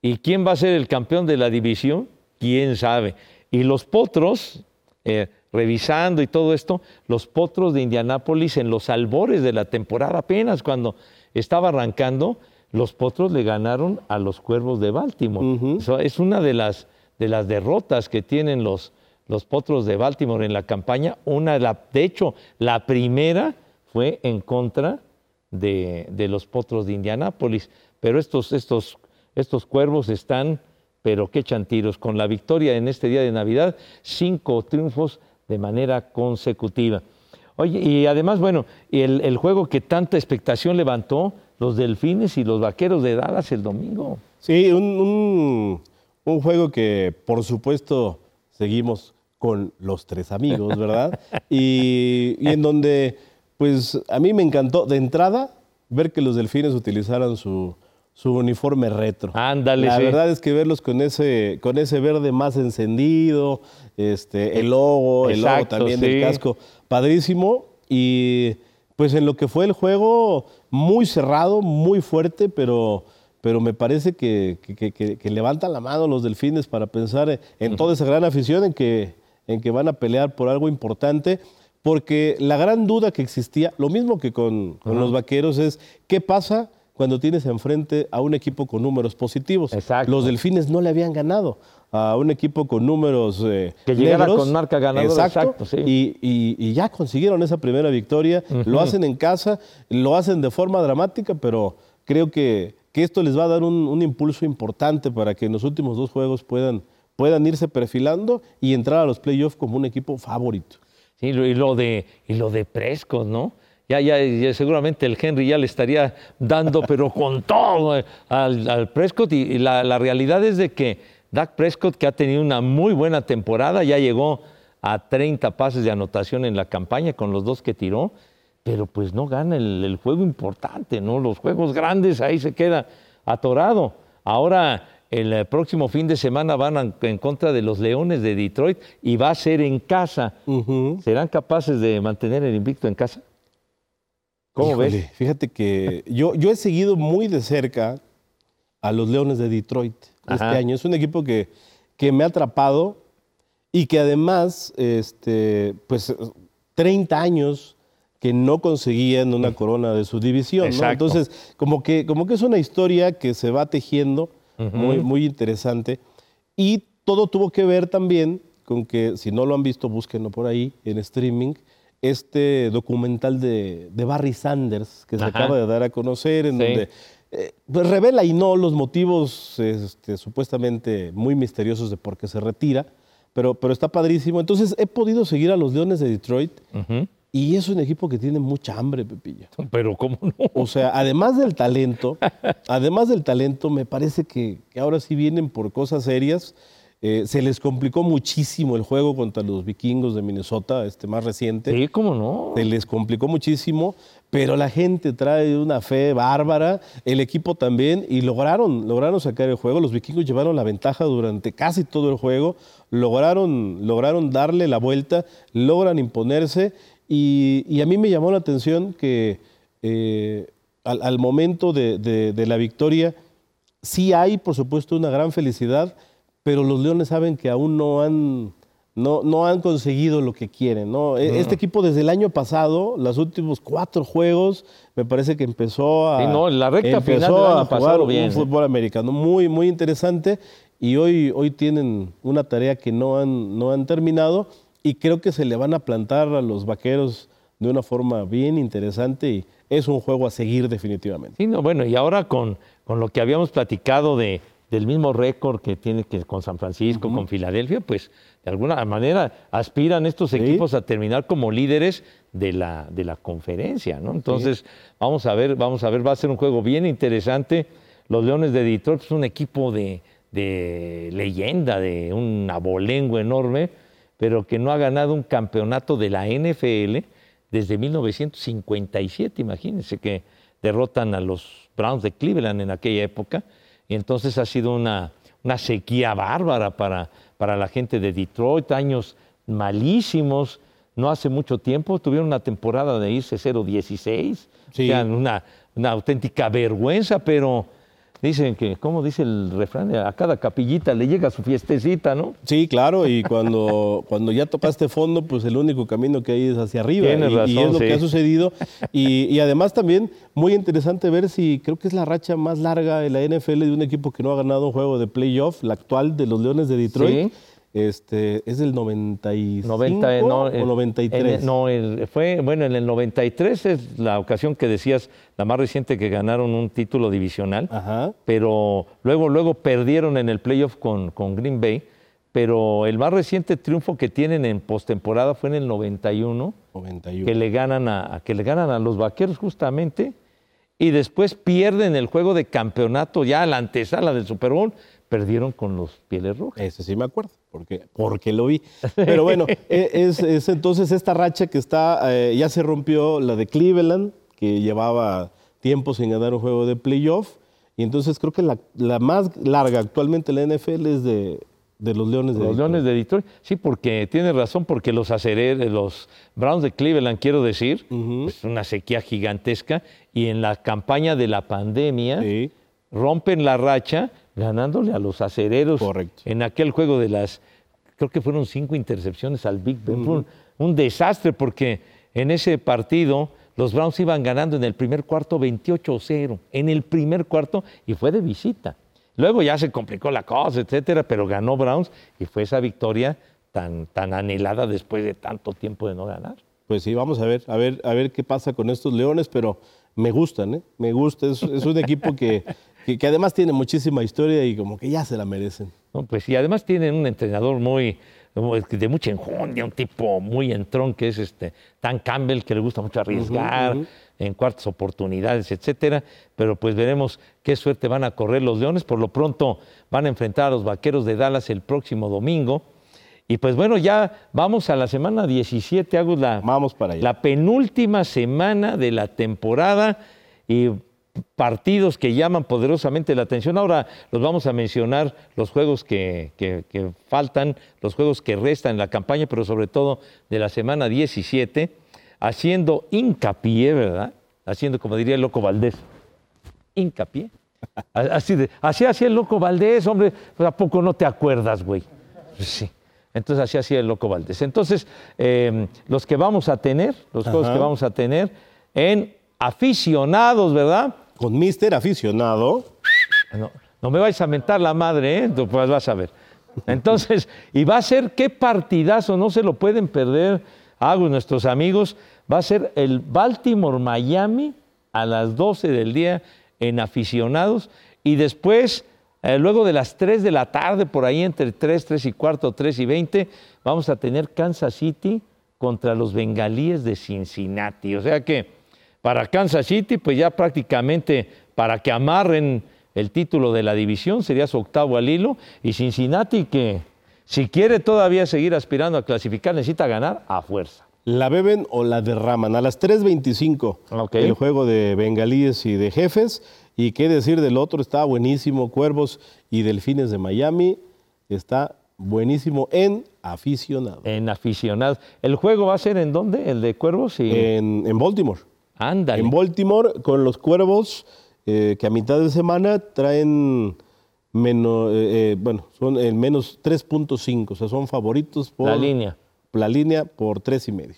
Speaker 1: ¿Y quién va a ser el campeón de la división? ¿Quién sabe? Y los potros, eh, revisando y todo esto, los potros de Indianápolis en los albores de la temporada, apenas cuando estaba arrancando, los potros le ganaron a los cuervos de Baltimore. Eso es una de las, de las derrotas que tienen los, los potros de Baltimore en la campaña. Una, de hecho, la primera fue en contra de, de los potros de Indianápolis. Pero estos, estos, estos cuervos están, pero que echan tiros. Con la victoria en este día de Navidad, cinco triunfos de manera consecutiva. Oye, y además, bueno, el, el juego que tanta expectación levantó, los Delfines y los Vaqueros de Dallas el domingo.
Speaker 2: Sí, un, un, juego que por supuesto seguimos con los tres amigos, ¿verdad? [laughs] y, y, en donde, pues a mí me encantó de entrada ver que los Delfines utilizaran su, su uniforme retro.
Speaker 1: Ándale.
Speaker 2: La verdad es que verlos con ese, con ese verde más encendido, este, el logo, el logo también del casco, padrísimo. Y pues en lo que fue el juego, muy cerrado, muy fuerte, pero, pero me parece que, que, levantan la mano los delfines para pensar en toda esa gran afición, en que, en que van a pelear por algo importante. Porque la gran duda que existía, lo mismo que con, con los vaqueros, es qué pasa cuando tienes enfrente a un equipo con números positivos.
Speaker 1: Exacto.
Speaker 2: Los delfines no le habían ganado a un equipo con números eh,
Speaker 1: que llegara con marca ganadora. Exacto. sí.
Speaker 2: y, ya consiguieron esa primera victoria. Lo hacen en casa, lo hacen de forma dramática, pero creo que, que esto les va a dar un, impulso importante para que en los últimos dos juegos puedan, puedan irse perfilando y entrar a los playoffs como un equipo favorito.
Speaker 1: Sí, y lo de, y lo de Prescott, ¿no? Ya, ya, seguramente el Henry ya le estaría dando, pero con todo eh, al, Prescott. Y, la, la, realidad es de que Dak Prescott, que ha tenido una muy buena temporada, ya llegó a 30 pases de anotación en la campaña con los dos que tiró, pero pues no gana el, juego importante, ¿no? Los juegos grandes ahí se queda atorado. Ahora, el eh, próximo fin de semana van en contra de los Leones de Detroit y va a ser en casa. ¿Serán capaces de mantener el invicto en casa?
Speaker 2: ¿Cómo ves? Fíjate que yo, yo he seguido muy de cerca a los Leones de Detroit este año. Es un equipo que, que me ha atrapado y que además, este, pues, 30 años que no conseguían una corona de su división. ¿no? Entonces, como que, como que es una historia que se va tejiendo, muy, muy interesante. Y todo tuvo que ver también con que, si no lo han visto, búsquenlo por ahí en streaming este documental de, Barry Sanders que se acaba de dar a conocer, en donde eh, pues revela y no los motivos este, supuestamente muy misteriosos de por qué se retira, pero, pero está padrísimo. Entonces he podido seguir a los Leones de Detroit. Y es un equipo que tiene mucha hambre, Pepilla. [laughs]
Speaker 1: Pero ¿cómo no?
Speaker 2: O sea, además del talento, además del talento, me parece que, que ahora sí vienen por cosas serias. Eh, se les complicó muchísimo el juego contra los vikingos de Minnesota, este más reciente.
Speaker 1: Sí, cómo no.
Speaker 2: Se les complicó muchísimo, pero la gente trae una fe bárbara, el equipo también, y lograron, lograron sacar el juego. Los vikingos llevaron la ventaja durante casi todo el juego, lograron, lograron darle la vuelta, logran imponerse, y, a mí me llamó la atención que eh, al, momento de, de la victoria, sí hay, por supuesto, una gran felicidad pero los Leones saben que aún no han, no, no han conseguido lo que quieren. ¿no? E, este equipo desde el año pasado, los últimos cuatro juegos, me parece que empezó a,
Speaker 1: sí, no, la recta
Speaker 2: empezó
Speaker 1: a
Speaker 2: jugar un
Speaker 1: ¿eh?
Speaker 2: fútbol americano muy, muy interesante y hoy, hoy tienen una tarea que no han, no han terminado y creo que se le van a plantar a los vaqueros de una forma bien interesante y es un juego a seguir definitivamente.
Speaker 1: Sí, no, bueno, y ahora con, con lo que habíamos platicado de del mismo récord que tiene que con San Francisco, con Filadelfia, pues de alguna manera aspiran estos equipos a terminar como líderes de la, de la conferencia, ¿no? Entonces, vamos a ver, vamos a ver, va a ser un juego bien interesante. Los Leones de Detroit es un equipo de, de leyenda, de un abolengo enorme, pero que no ha ganado un campeonato de la NFL desde 1957, imagínense que derrotan a los Browns de Cleveland en aquella época y entonces ha sido una, una sequía bárbara para, para la gente de Detroit, años malísimos. No hace mucho tiempo tuvieron una temporada de irse 0-16, una, una auténtica vergüenza, pero Dicen que, ¿cómo dice el refrán? A cada capillita le llega su fiestecita, ¿no?
Speaker 2: Sí, claro, y cuando, [laughs] cuando ya tocaste fondo, pues el único camino que hay es hacia arriba.
Speaker 1: Tienes
Speaker 2: y, y
Speaker 1: razón,
Speaker 2: es lo que ha sucedido. Y, y además también muy interesante ver si creo que es la racha más larga en la NFL de un equipo que no ha ganado un juego de playoff, la actual de los Leones de Detroit.
Speaker 1: Sí.
Speaker 2: Este, es del 95
Speaker 1: 90, no, eh,
Speaker 2: o 93.
Speaker 1: en- no, el- fue, bueno, en el 93 es la ocasión que decías, la más reciente que ganaron un título divisional,
Speaker 2: Ajá.
Speaker 1: pero luego, luego perdieron en el playoff con, con Green Bay, pero el más reciente triunfo que tienen en postemporada fue en el 91,
Speaker 2: 91.
Speaker 1: que le ganan a, a- que le ganan a los vaqueros justamente, y después pierden el juego de campeonato, ya a la antesala del Super Bowl, perdieron con los Pieles Rojas.
Speaker 2: Ese sí me acuerdo, porque, porque lo vi. Pero bueno, [laughs] e- es, es entonces esta racha que está, eh, ya se rompió la de Cleveland, que llevaba tiempo sin ganar un juego de playoff. Y entonces creo que la, la más larga actualmente en la NFL es de, de los Leones de
Speaker 1: Los
Speaker 2: Detroit.
Speaker 1: Leones de Detroit, sí, porque tiene razón, porque los acereros, los Browns de Cleveland, quiero decir, es una sequía gigantesca y en la campaña de la pandemia
Speaker 2: Sí.
Speaker 1: rompen la racha ganándole a los acereros
Speaker 2: Correcto.
Speaker 1: en aquel juego de las, creo que fueron cinco intercepciones al Big Ben. Fue un, un desastre porque en ese partido los Browns iban ganando en el primer cuarto 28-0, en el primer cuarto y fue de visita. Luego ya se complicó la cosa, etcétera, pero ganó Browns y fue esa victoria tan, tan anhelada después de tanto tiempo de no ganar.
Speaker 2: Pues sí, vamos a ver, a ver, a ver qué pasa con estos Leones, pero me gustan, ¿eh? Me gusta, es, es un equipo que, que, que además tiene muchísima historia y como que ya se la merecen.
Speaker 1: No, pues sí, además tienen un entrenador muy de mucha enjundia, un tipo muy entrón que es este Dan Campbell, que le gusta mucho arriesgar en cuartas oportunidades, etcétera. Pero pues veremos qué suerte van a correr los Leones. Por lo pronto van a enfrentar a los Vaqueros de Dallas el próximo domingo. Y pues bueno, ya vamos a la semana 17, hago la,
Speaker 2: Vamos para allá.
Speaker 1: la penúltima semana de la temporada y partidos que llaman poderosamente la atención. Ahora los vamos a mencionar, los juegos que, que- que faltan, los juegos que restan en la campaña, pero sobre todo de la semana 17, haciendo hincapié, ¿verdad? Haciendo, como diría el loco Valdés, hincapié. Así, de, así hacía el loco Valdés, hombre, pues, ¿a poco no te acuerdas, güey? Pues sí. Entonces así hacía el loco Valdés. Entonces, eh, los que vamos a tener, los juegos que vamos a tener en aficionados, ¿verdad?
Speaker 2: Con Mister aficionado.
Speaker 1: No, no me vais a mentar la madre, ¿eh? Pues vas a ver. Entonces, y va a ser qué partidazo, no se lo pueden perder, hago nuestros amigos. Va a ser el Baltimore-Miami a las 12 del día en aficionados y después, eh, luego de las 3 de la tarde, por ahí entre 3, 3 y cuarto, 3 y 20, vamos a tener Kansas City contra los bengalíes de Cincinnati. O sea que para Kansas City, pues ya prácticamente para que amarren el título de la división, sería su octavo al hilo, y Cincinnati que si quiere todavía seguir aspirando a clasificar, necesita ganar a fuerza.
Speaker 2: La beben o la derraman. A las 3.25
Speaker 1: Ok.
Speaker 2: el juego de bengalíes y de jefes. Y qué decir del otro, está buenísimo. Cuervos y Delfines de Miami. Está buenísimo en aficionado.
Speaker 1: En aficionados. ¿El juego va a ser en dónde? ¿El de Cuervos? Y...
Speaker 2: En, en Baltimore.
Speaker 1: Ándale.
Speaker 2: En Baltimore, con los cuervos, eh, que a mitad de semana traen menos, eh, eh, bueno, son el menos 3.5, o sea, son favoritos por
Speaker 1: La línea.
Speaker 2: La línea por tres y medio.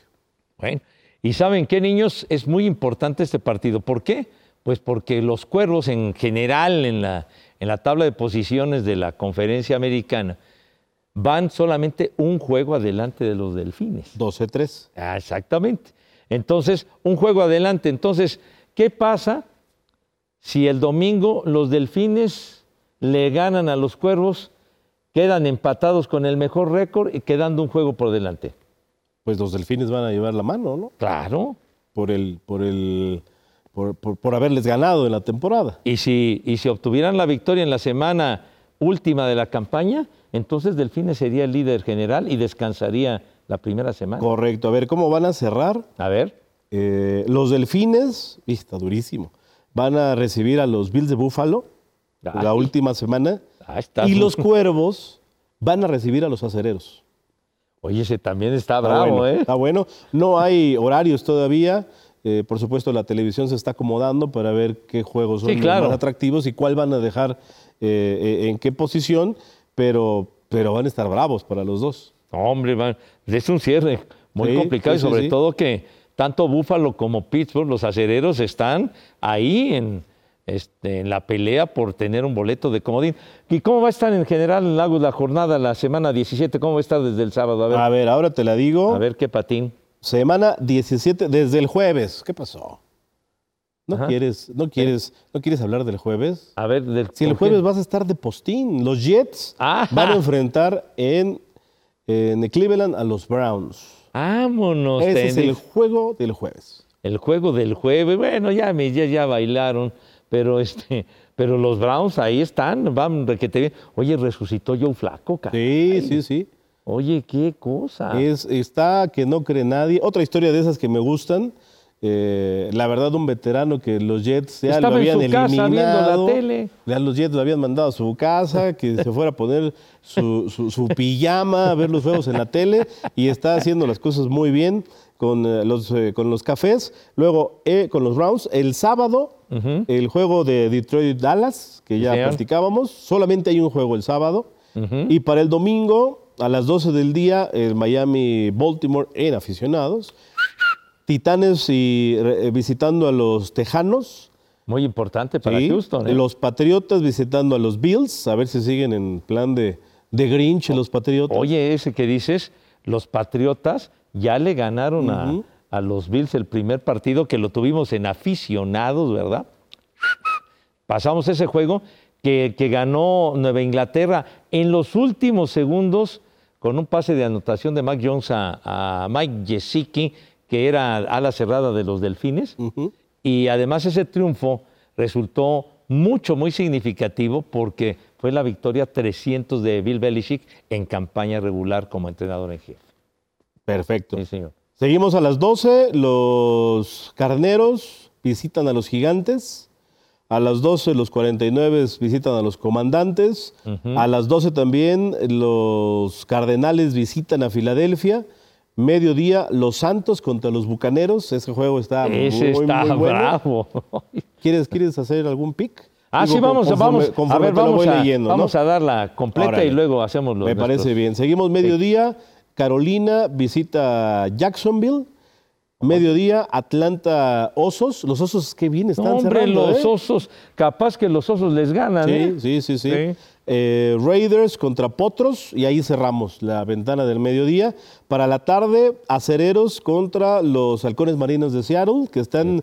Speaker 1: Bueno, y saben qué, niños, es muy importante este partido. ¿Por qué? Pues porque los cuervos en general en la, en la tabla de posiciones de la conferencia americana van solamente un juego adelante de los delfines.
Speaker 2: 12-3.
Speaker 1: Ah, exactamente. Entonces, un juego adelante. Entonces, ¿qué pasa si el domingo los delfines le ganan a los cuervos, quedan empatados con el mejor récord y quedando un juego por delante?
Speaker 2: Pues los delfines van a llevar la mano, ¿no?
Speaker 1: Claro.
Speaker 2: Por el, por el, por, por- por haberles ganado en la temporada.
Speaker 1: Y si, y si obtuvieran la victoria en la semana última de la campaña, entonces Delfines sería el líder general y descansaría la primera semana.
Speaker 2: Correcto. A ver, ¿cómo van a cerrar?
Speaker 1: A ver,
Speaker 2: Eh, los delfines, y está durísimo, van a recibir a los Bills de Buffalo
Speaker 1: Ay.
Speaker 2: la última semana.
Speaker 1: ahí está.
Speaker 2: Y los [laughs] cuervos van a recibir a los acereros.
Speaker 1: Oye, ese también está
Speaker 2: Está
Speaker 1: bravo,
Speaker 2: bueno,
Speaker 1: ¿eh?
Speaker 2: Está bueno. No hay horarios todavía. Eh, por supuesto, la televisión se está acomodando para ver qué juegos son
Speaker 1: Sí, claro.
Speaker 2: más atractivos y cuál van a dejar eh, en qué posición, pero, pero van a estar bravos para los dos.
Speaker 1: Hombre, man, es un cierre muy
Speaker 2: Sí,
Speaker 1: complicado
Speaker 2: sí,
Speaker 1: y sobre
Speaker 2: sí.
Speaker 1: todo que tanto Búfalo como Pittsburgh, los acereros, están ahí en, este, en la pelea por tener un boleto de comodín. ¿Y cómo va a estar en general Lagos la jornada, la semana 17? ¿Cómo va a estar desde el sábado? A ver,
Speaker 2: A ver, ahora te la digo.
Speaker 1: a ver qué patín.
Speaker 2: Semana 17, desde el jueves. ¿Qué pasó? ¿No
Speaker 1: Ajá.
Speaker 2: quieres, no quieres, no quieres hablar del jueves?
Speaker 1: A ver, del,
Speaker 2: Si el jueves vas a estar de postín, los Jets
Speaker 1: Ah.
Speaker 2: van a enfrentar en, en Cleveland a los Browns.
Speaker 1: Vámonos,
Speaker 2: Ese es el juego del jueves.
Speaker 1: El juego del jueves, bueno, ya ya, ya bailaron, pero este, pero los Browns ahí están, van requete bien. Oye, resucitó Joe Flaco, cara.
Speaker 2: Sí, sí, sí.
Speaker 1: Oye, qué cosa.
Speaker 2: Es, está que no cree nadie. Otra historia de esas que me gustan. Eh, la verdad, un veterano que los Jets ya
Speaker 1: Estaba
Speaker 2: lo
Speaker 1: en
Speaker 2: habían
Speaker 1: su casa viendo la
Speaker 2: eliminado.
Speaker 1: tele.
Speaker 2: Ya los Jets lo habían mandado a su casa, que se fuera a poner su, su- su pijama a ver los juegos en la tele y está haciendo las cosas muy bien con, eh, los, eh, con los cafés. Luego, con los Browns, el sábado, el juego de Detroit-Dallas, que ya
Speaker 1: señor.
Speaker 2: platicábamos. Solamente hay un juego el sábado. Y para el domingo, a las 12 del día, el Miami-Baltimore en aficionados. Titanes y eh, visitando a los Tejanos.
Speaker 1: Muy importante para
Speaker 2: Sí,
Speaker 1: Houston. ¿eh?
Speaker 2: Los Patriotas visitando a los Bills, a ver si siguen en plan de, de Grinch los Patriotas.
Speaker 1: Oye, ese que dices, los Patriotas ya le ganaron a- a, los Bills el primer partido que lo tuvimos en aficionados, ¿verdad? Pasamos ese juego que, que ganó Nueva Inglaterra en los últimos segundos con un pase de anotación de Mac Jones a, a Mike Gesicki, que era ala cerrada de los Delfines. Y además ese triunfo resultó mucho, muy significativo porque fue la victoria 300 de Bill Belichick en campaña regular como entrenador en jefe.
Speaker 2: Perfecto.
Speaker 1: Sí, señor.
Speaker 2: Seguimos a las 12, los Carneros visitan a los Gigantes. A las 12 los 49 visitan a los Comandantes. A las 12 también los Cardenales visitan a Filadelfia. Mediodía los Santos contra los Bucaneros. Ese juego está
Speaker 1: Ese
Speaker 2: muy,
Speaker 1: está
Speaker 2: muy bueno.
Speaker 1: bravo. [laughs]
Speaker 2: ¿Quieres, ¿Quieres hacer algún pick?
Speaker 1: Ah,
Speaker 2: Digo,
Speaker 1: sí, vamos,
Speaker 2: conforme-
Speaker 1: vamos. A
Speaker 2: conforme
Speaker 1: ver,
Speaker 2: te lo
Speaker 1: vamos,
Speaker 2: voy
Speaker 1: a,
Speaker 2: leyendo, ¿no?
Speaker 1: vamos a darla completa y luego hacemos los
Speaker 2: Me parece bien. Seguimos mediodía. Carolina visita Jacksonville. Mediodía, Atlanta Osos. Los Osos, qué bien están
Speaker 1: No, hombre,
Speaker 2: cerrando,
Speaker 1: los
Speaker 2: ¿eh?
Speaker 1: osos, capaz que los osos les ganan. ¿eh?
Speaker 2: Sí, sí, sí, sí. Eh, Raiders contra Potros y ahí cerramos la ventana del mediodía. Para la tarde, Acereros contra los Halcones Marinos de Seattle, que están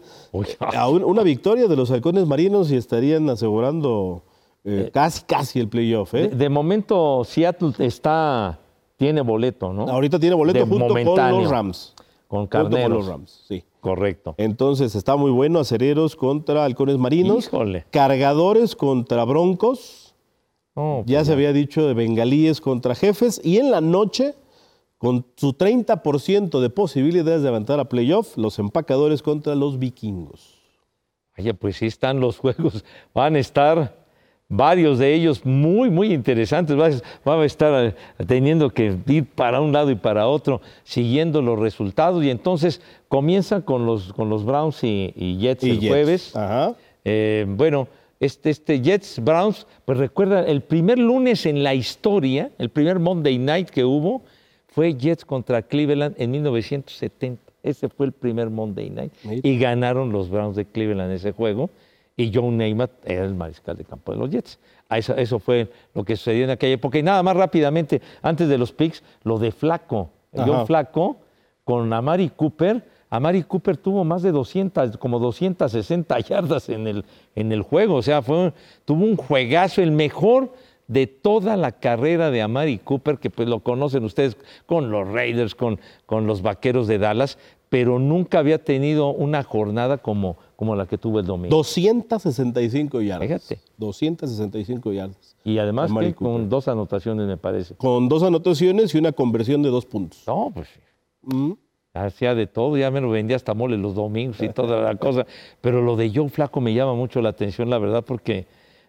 Speaker 2: a un- una victoria de los Halcones Marinos y estarían asegurando eh, casi, casi el playoff. ¿eh?
Speaker 1: De, de momento, Seattle está, tiene boleto, ¿no?
Speaker 2: Ahorita tiene boleto
Speaker 1: De
Speaker 2: junto con los Rams.
Speaker 1: Con
Speaker 2: Junto con
Speaker 1: Carneros.
Speaker 2: los Rams, sí.
Speaker 1: Correcto.
Speaker 2: Entonces está muy bueno, Acereros contra Halcones Marinos.
Speaker 1: Híjole.
Speaker 2: Cargadores contra Broncos.
Speaker 1: No,
Speaker 2: Ya
Speaker 1: pues
Speaker 2: se había dicho de bengalíes contra jefes. Y en la noche, con su 30% de posibilidades de avanzar a playoff, los empacadores contra los vikingos.
Speaker 1: Oye, pues sí están los juegos. Van a estar varios de ellos muy, muy interesantes. Van a estar eh, teniendo que ir para un lado y para otro, siguiendo los resultados. Y entonces comienzan con los, con los Browns y, y Jets
Speaker 2: Y
Speaker 1: el
Speaker 2: Jets.
Speaker 1: jueves.
Speaker 2: Ajá.
Speaker 1: Eh, bueno, este, este Jets Browns, pues recuerda, el primer lunes en la historia, el primer Monday night que hubo, fue Jets contra Cleveland en 1970. Ese fue el primer Monday night. Y ganaron los Browns de Cleveland ese juego. Y Joe Namath era el mariscal de campo de los Jets. Eso, eso fue lo que sucedió en aquella época. Y nada más rápidamente, antes de los picks, lo de Flaco. John Flaco con Amari Cooper. Amari Cooper tuvo más de 200, como 260 yardas en el, en el juego. O sea, fue, tuvo un juegazo, el mejor de toda la carrera de Amari Cooper, que pues lo conocen ustedes con los Raiders, con, con los Vaqueros de Dallas, pero nunca había tenido una jornada como, como la que tuvo el domingo.
Speaker 2: 265 yardas.
Speaker 1: Fíjate.
Speaker 2: 265 yardas.
Speaker 1: Y además con dos anotaciones, me parece.
Speaker 2: Con dos anotaciones y una conversión de dos puntos.
Speaker 1: No, pues sí.
Speaker 2: Mm.
Speaker 1: Hacía de todo, ya me lo vendía hasta mole los domingos y toda la cosa. Pero lo de Joe Flaco me llama mucho la atención, la verdad, porque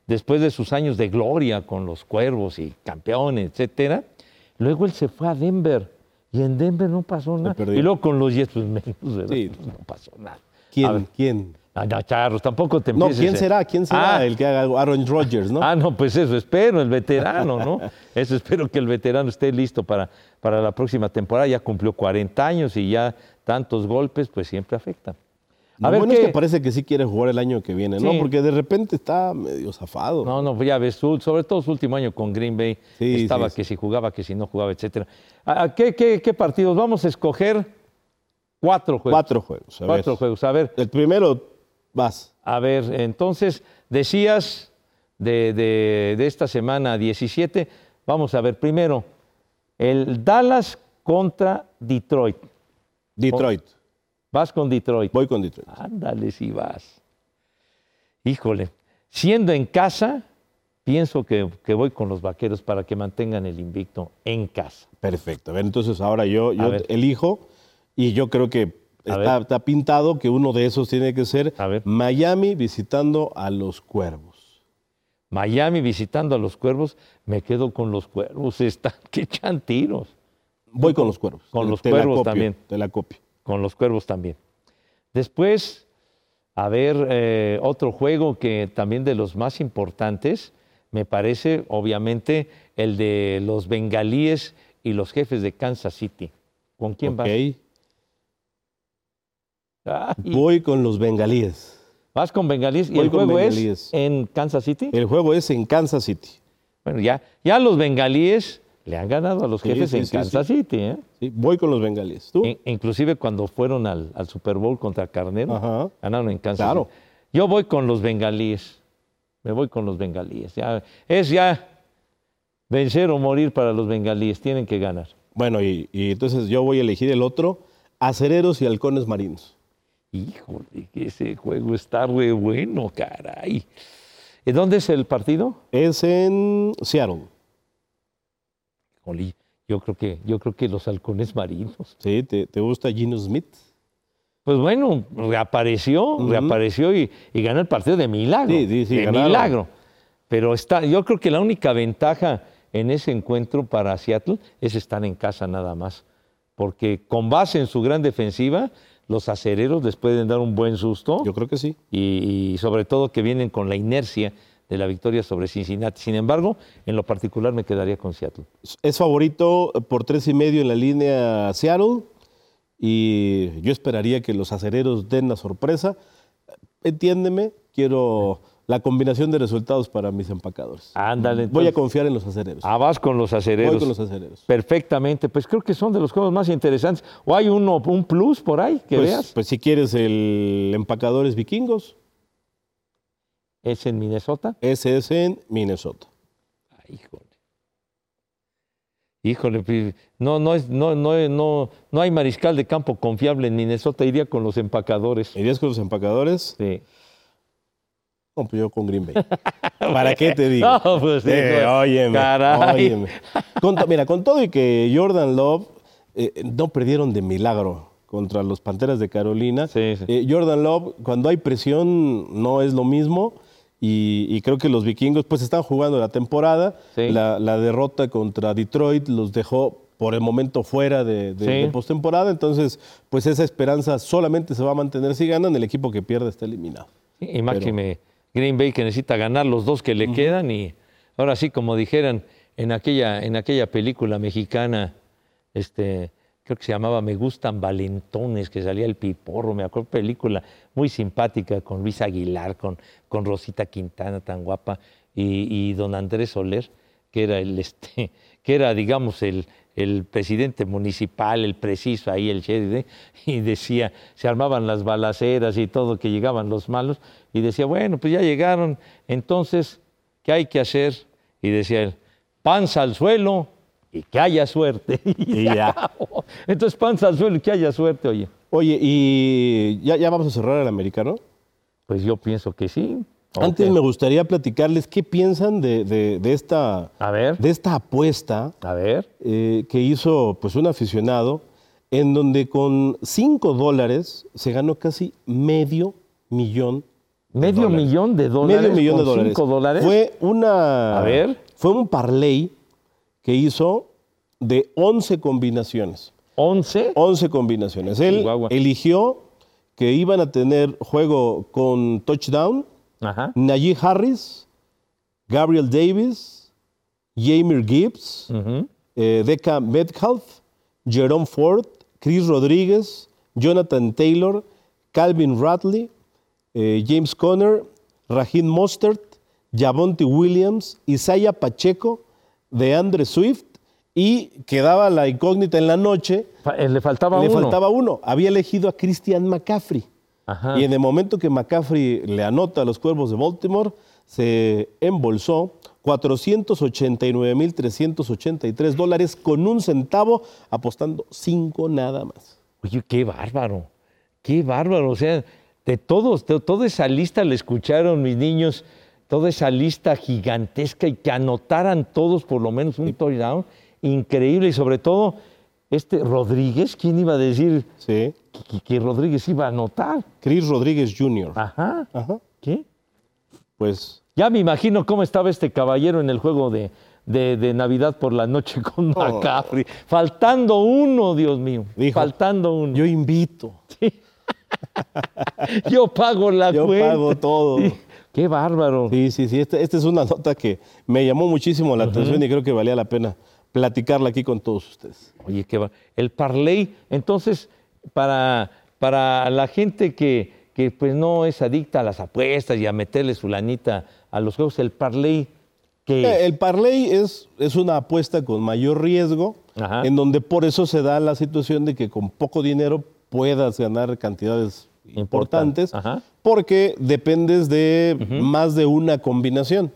Speaker 1: después de sus años de gloria con los cuervos y campeones, etcétera, luego él se fue a Denver y en Denver no pasó nada. Y luego con los Jets, pues menos, no pasó nada.
Speaker 2: ¿Quién? ¿Quién?
Speaker 1: Ah, no, Charros, tampoco te
Speaker 2: No,
Speaker 1: empieces.
Speaker 2: ¿quién
Speaker 1: eh.
Speaker 2: será? ¿Quién será
Speaker 1: Ah,
Speaker 2: el que haga algo? Aaron Rodgers, ¿no?
Speaker 1: Ah, no, pues eso espero, el veterano, ¿no? [laughs] Eso espero que el veterano esté listo para, para la próxima temporada. Ya cumplió 40 años y ya tantos golpes, pues siempre afectan. A
Speaker 2: Lo
Speaker 1: ver
Speaker 2: bueno
Speaker 1: qué.
Speaker 2: es que parece que sí quiere jugar el año que viene, ¿no?
Speaker 1: Sí.
Speaker 2: Porque de repente está medio zafado.
Speaker 1: No, no, ya ves, sobre todo su último año con Green Bay,
Speaker 2: Sí,
Speaker 1: estaba
Speaker 2: sí,
Speaker 1: que si jugaba, que si no jugaba, etcétera. ¿A- a ¿Qué, qué, qué partidos? Vamos a escoger cuatro juegos.
Speaker 2: Cuatro juegos. A
Speaker 1: Cuatro
Speaker 2: ver.
Speaker 1: juegos. A ver,
Speaker 2: El primero, vas.
Speaker 1: a ver, entonces, decías de, de- de esta semana 17, vamos a ver, primero, el Dallas contra Detroit.
Speaker 2: Detroit.
Speaker 1: Vas con Detroit.
Speaker 2: Voy con Detroit.
Speaker 1: Ándale si vas. Híjole, siendo en casa, pienso que, que voy con los vaqueros para que mantengan el invicto en casa.
Speaker 2: Perfecto. A ver, entonces ahora yo, yo elijo y yo creo que está, pintado que uno de esos tiene que ser
Speaker 1: A ver.
Speaker 2: Miami visitando a los Cuervos.
Speaker 1: Miami visitando a los cuervos, me quedo con los cuervos, [laughs] están que echan tiros.
Speaker 2: Voy con los Cuervos.
Speaker 1: Con los
Speaker 2: te la
Speaker 1: Cuervos
Speaker 2: copio,
Speaker 1: también.
Speaker 2: Te la copio.
Speaker 1: con los cuervos también. Después, a ver, eh, otro juego que también de los más importantes, me parece, obviamente, el de los bengalíes y los jefes de Kansas City. ¿Con quién
Speaker 2: Ok.
Speaker 1: vas?
Speaker 2: Voy con los Bengalíes.
Speaker 1: ¿Vas con bengalíes? ¿Y el juego
Speaker 2: bengalíes.
Speaker 1: es en Kansas City?
Speaker 2: El juego es en Kansas City.
Speaker 1: Bueno, ya, ya los bengalíes le han ganado a los
Speaker 2: Sí,
Speaker 1: jefes
Speaker 2: sí,
Speaker 1: en
Speaker 2: sí,
Speaker 1: Kansas City. ¿eh?
Speaker 2: Voy con los Bengalíes. ¿Tú?
Speaker 1: In- inclusive cuando fueron al, al Super Bowl contra Carnero,
Speaker 2: Ajá.
Speaker 1: ganaron en Kansas.
Speaker 2: Claro.
Speaker 1: City. Yo voy con los bengalíes. Me voy con los bengalíes. Ya, es ya vencer o morir para los bengalíes. Tienen que ganar.
Speaker 2: Bueno, y, y entonces yo voy a elegir el otro, Acereros y Halcones Marinos.
Speaker 1: Híjole, que ese juego está re bueno, caray. ¿Y dónde es el partido?
Speaker 2: Es en Seattle.
Speaker 1: Jolí, yo creo que, yo creo que los halcones marinos.
Speaker 2: ¿Sí? ¿Te, te gusta Gino Smith?
Speaker 1: Pues bueno, reapareció, reapareció y, y ganó el partido de milagro.
Speaker 2: Sí, sí, sí,
Speaker 1: de
Speaker 2: ganaron.
Speaker 1: milagro. Pero está, yo creo que la única ventaja en ese encuentro para Seattle es estar en casa nada más. Porque con base en su gran defensiva, los acereros les pueden dar un buen susto
Speaker 2: Yo creo que sí.
Speaker 1: y, y sobre todo que vienen con la inercia de la victoria sobre Cincinnati. Sin embargo, en lo particular me quedaría con Seattle.
Speaker 2: Es favorito por tres y medio en la línea Seattle y yo esperaría que los acereros den la sorpresa. Entiéndeme, quiero la combinación de resultados para mis empacadores.
Speaker 1: Ándale.
Speaker 2: Voy a
Speaker 1: entonces.
Speaker 2: confiar en los acereros.
Speaker 1: Ah, vas con los acereros.
Speaker 2: Voy con los acereros.
Speaker 1: Perfectamente, pues creo que son de los juegos más interesantes. ¿O hay uno, un plus por ahí que
Speaker 2: Pues,
Speaker 1: veas?
Speaker 2: pues si quieres el empacadores vikingos,
Speaker 1: ¿Es en Minnesota?
Speaker 2: ese es en Minnesota.
Speaker 1: Ay, híjole. Híjole, pues, no, no, es, no, no, no, no hay mariscal de campo confiable en Minnesota, iría con los empacadores.
Speaker 2: ¿Irías con los empacadores?
Speaker 1: Sí.
Speaker 2: Yo con Green Bay. [laughs] ¿Para qué te digo? [laughs]
Speaker 1: No, pues, sí,
Speaker 2: Eh,
Speaker 1: no.
Speaker 2: óyeme, óyeme. Con mira, con todo y que Jordan Love eh, no perdieron de milagro contra los Panteras de Carolina.
Speaker 1: Sí, sí.
Speaker 2: Eh, Jordan Love, cuando hay presión, no es lo mismo. Y, y creo que los vikingos pues están jugando la temporada.
Speaker 1: Sí.
Speaker 2: La, la derrota contra Detroit los dejó por el momento fuera de, de-
Speaker 1: Sí.
Speaker 2: de postemporada. Entonces, pues esa esperanza solamente se va a mantener si ganan. El equipo que pierde está eliminado.
Speaker 1: Y máxime Green Bay que necesita ganar los dos que le quedan y ahora sí, como dijeran en aquella, en aquella película mexicana, este, creo que se llamaba Me gustan valentones, que salía el piporro, me acuerdo, película muy simpática con Luis Aguilar, con, con Rosita Quintana tan guapa y, y don Andrés Soler, que era el este, [laughs] que era, digamos, el, el presidente municipal, el preciso ahí, el sheriff, ¿eh? [laughs] y decía, se armaban las balaceras y todo, que llegaban los malos, y decía, bueno, pues ya llegaron, entonces, ¿qué hay que hacer? Y decía él, panza al suelo y que haya suerte. [laughs]
Speaker 2: Y ya. [laughs]
Speaker 1: Entonces, panza al suelo y que haya suerte, oye.
Speaker 2: Oye, y ya, ya vamos a cerrar el americano.
Speaker 1: Pues yo pienso que sí.
Speaker 2: Antes me gustaría platicarles qué piensan de, de- de esta,
Speaker 1: A ver,
Speaker 2: de esta apuesta
Speaker 1: a ver.
Speaker 2: eh, que hizo pues, un aficionado, en donde con 5 dólares se ganó casi medio millón. de
Speaker 1: Medio
Speaker 2: dólares.
Speaker 1: millón de dólares.
Speaker 2: Medio millón de dólares.
Speaker 1: Cinco dólares.
Speaker 2: Fue una.
Speaker 1: A ver.
Speaker 2: Fue un parlay que hizo de 11 combinaciones.
Speaker 1: 11.
Speaker 2: 11 combinaciones. Él
Speaker 1: Chihuahua.
Speaker 2: eligió que iban a tener juego con touchdown,
Speaker 1: Ajá.
Speaker 2: Najee Harris, Gabriel Davis, Jamir Gibbs,
Speaker 1: Ujú.
Speaker 2: eh, Deca Metcalf, Jerome Ford, Chris Rodríguez, Jonathan Taylor, Calvin Ratley, eh, James Conner, Raheem Mostert, Javonte Williams, Isaiah Pacheco, DeAndre Swift y quedaba la incógnita en la noche.
Speaker 1: Eh, Le faltaba
Speaker 2: le
Speaker 1: uno.
Speaker 2: faltaba uno. Había elegido a Christian McCaffrey.
Speaker 1: Ajá.
Speaker 2: Y en el momento que McCaffrey le anota a los Cuervos de Baltimore, se embolsó 489.383 dólares con un centavo, apostando cinco nada más.
Speaker 1: Oye, qué bárbaro, qué bárbaro. O sea, de todos, de toda esa lista le escucharon mis niños, toda esa lista gigantesca y que anotaran todos por lo menos un touchdown. Increíble y sobre todo, este Rodríguez, ¿quién iba a decir
Speaker 2: Sí.
Speaker 1: Que, que Rodríguez iba a anotar?
Speaker 2: Chris Rodríguez Jr.
Speaker 1: Ajá.
Speaker 2: Ajá.
Speaker 1: ¿Qué?
Speaker 2: Pues
Speaker 1: Ya me imagino cómo estaba este caballero en el juego de, de- de Navidad por la noche con McCaffrey. Faltando uno, Dios mío.
Speaker 2: Dijo,
Speaker 1: faltando uno.
Speaker 2: yo invito, [laughs]
Speaker 1: Yo pago la
Speaker 2: yo
Speaker 1: cuenta.
Speaker 2: pago todo.
Speaker 1: Sí, Qué bárbaro.
Speaker 2: Sí, sí, sí. Esta este es una nota que me llamó muchísimo la atención y creo que valía la pena platicarla aquí con todos ustedes.
Speaker 1: Oye, qué va. El parlay, entonces, para, para la gente que, que pues no es adicta a las apuestas y a meterle su lanita a los juegos, el parlay, que
Speaker 2: Eh, El parlay es, es una apuesta con mayor riesgo,
Speaker 1: Ajá.
Speaker 2: en donde por eso se da la situación de que con poco dinero puedas ganar cantidades importantes,
Speaker 1: Ajá.
Speaker 2: porque dependes de más de una combinación.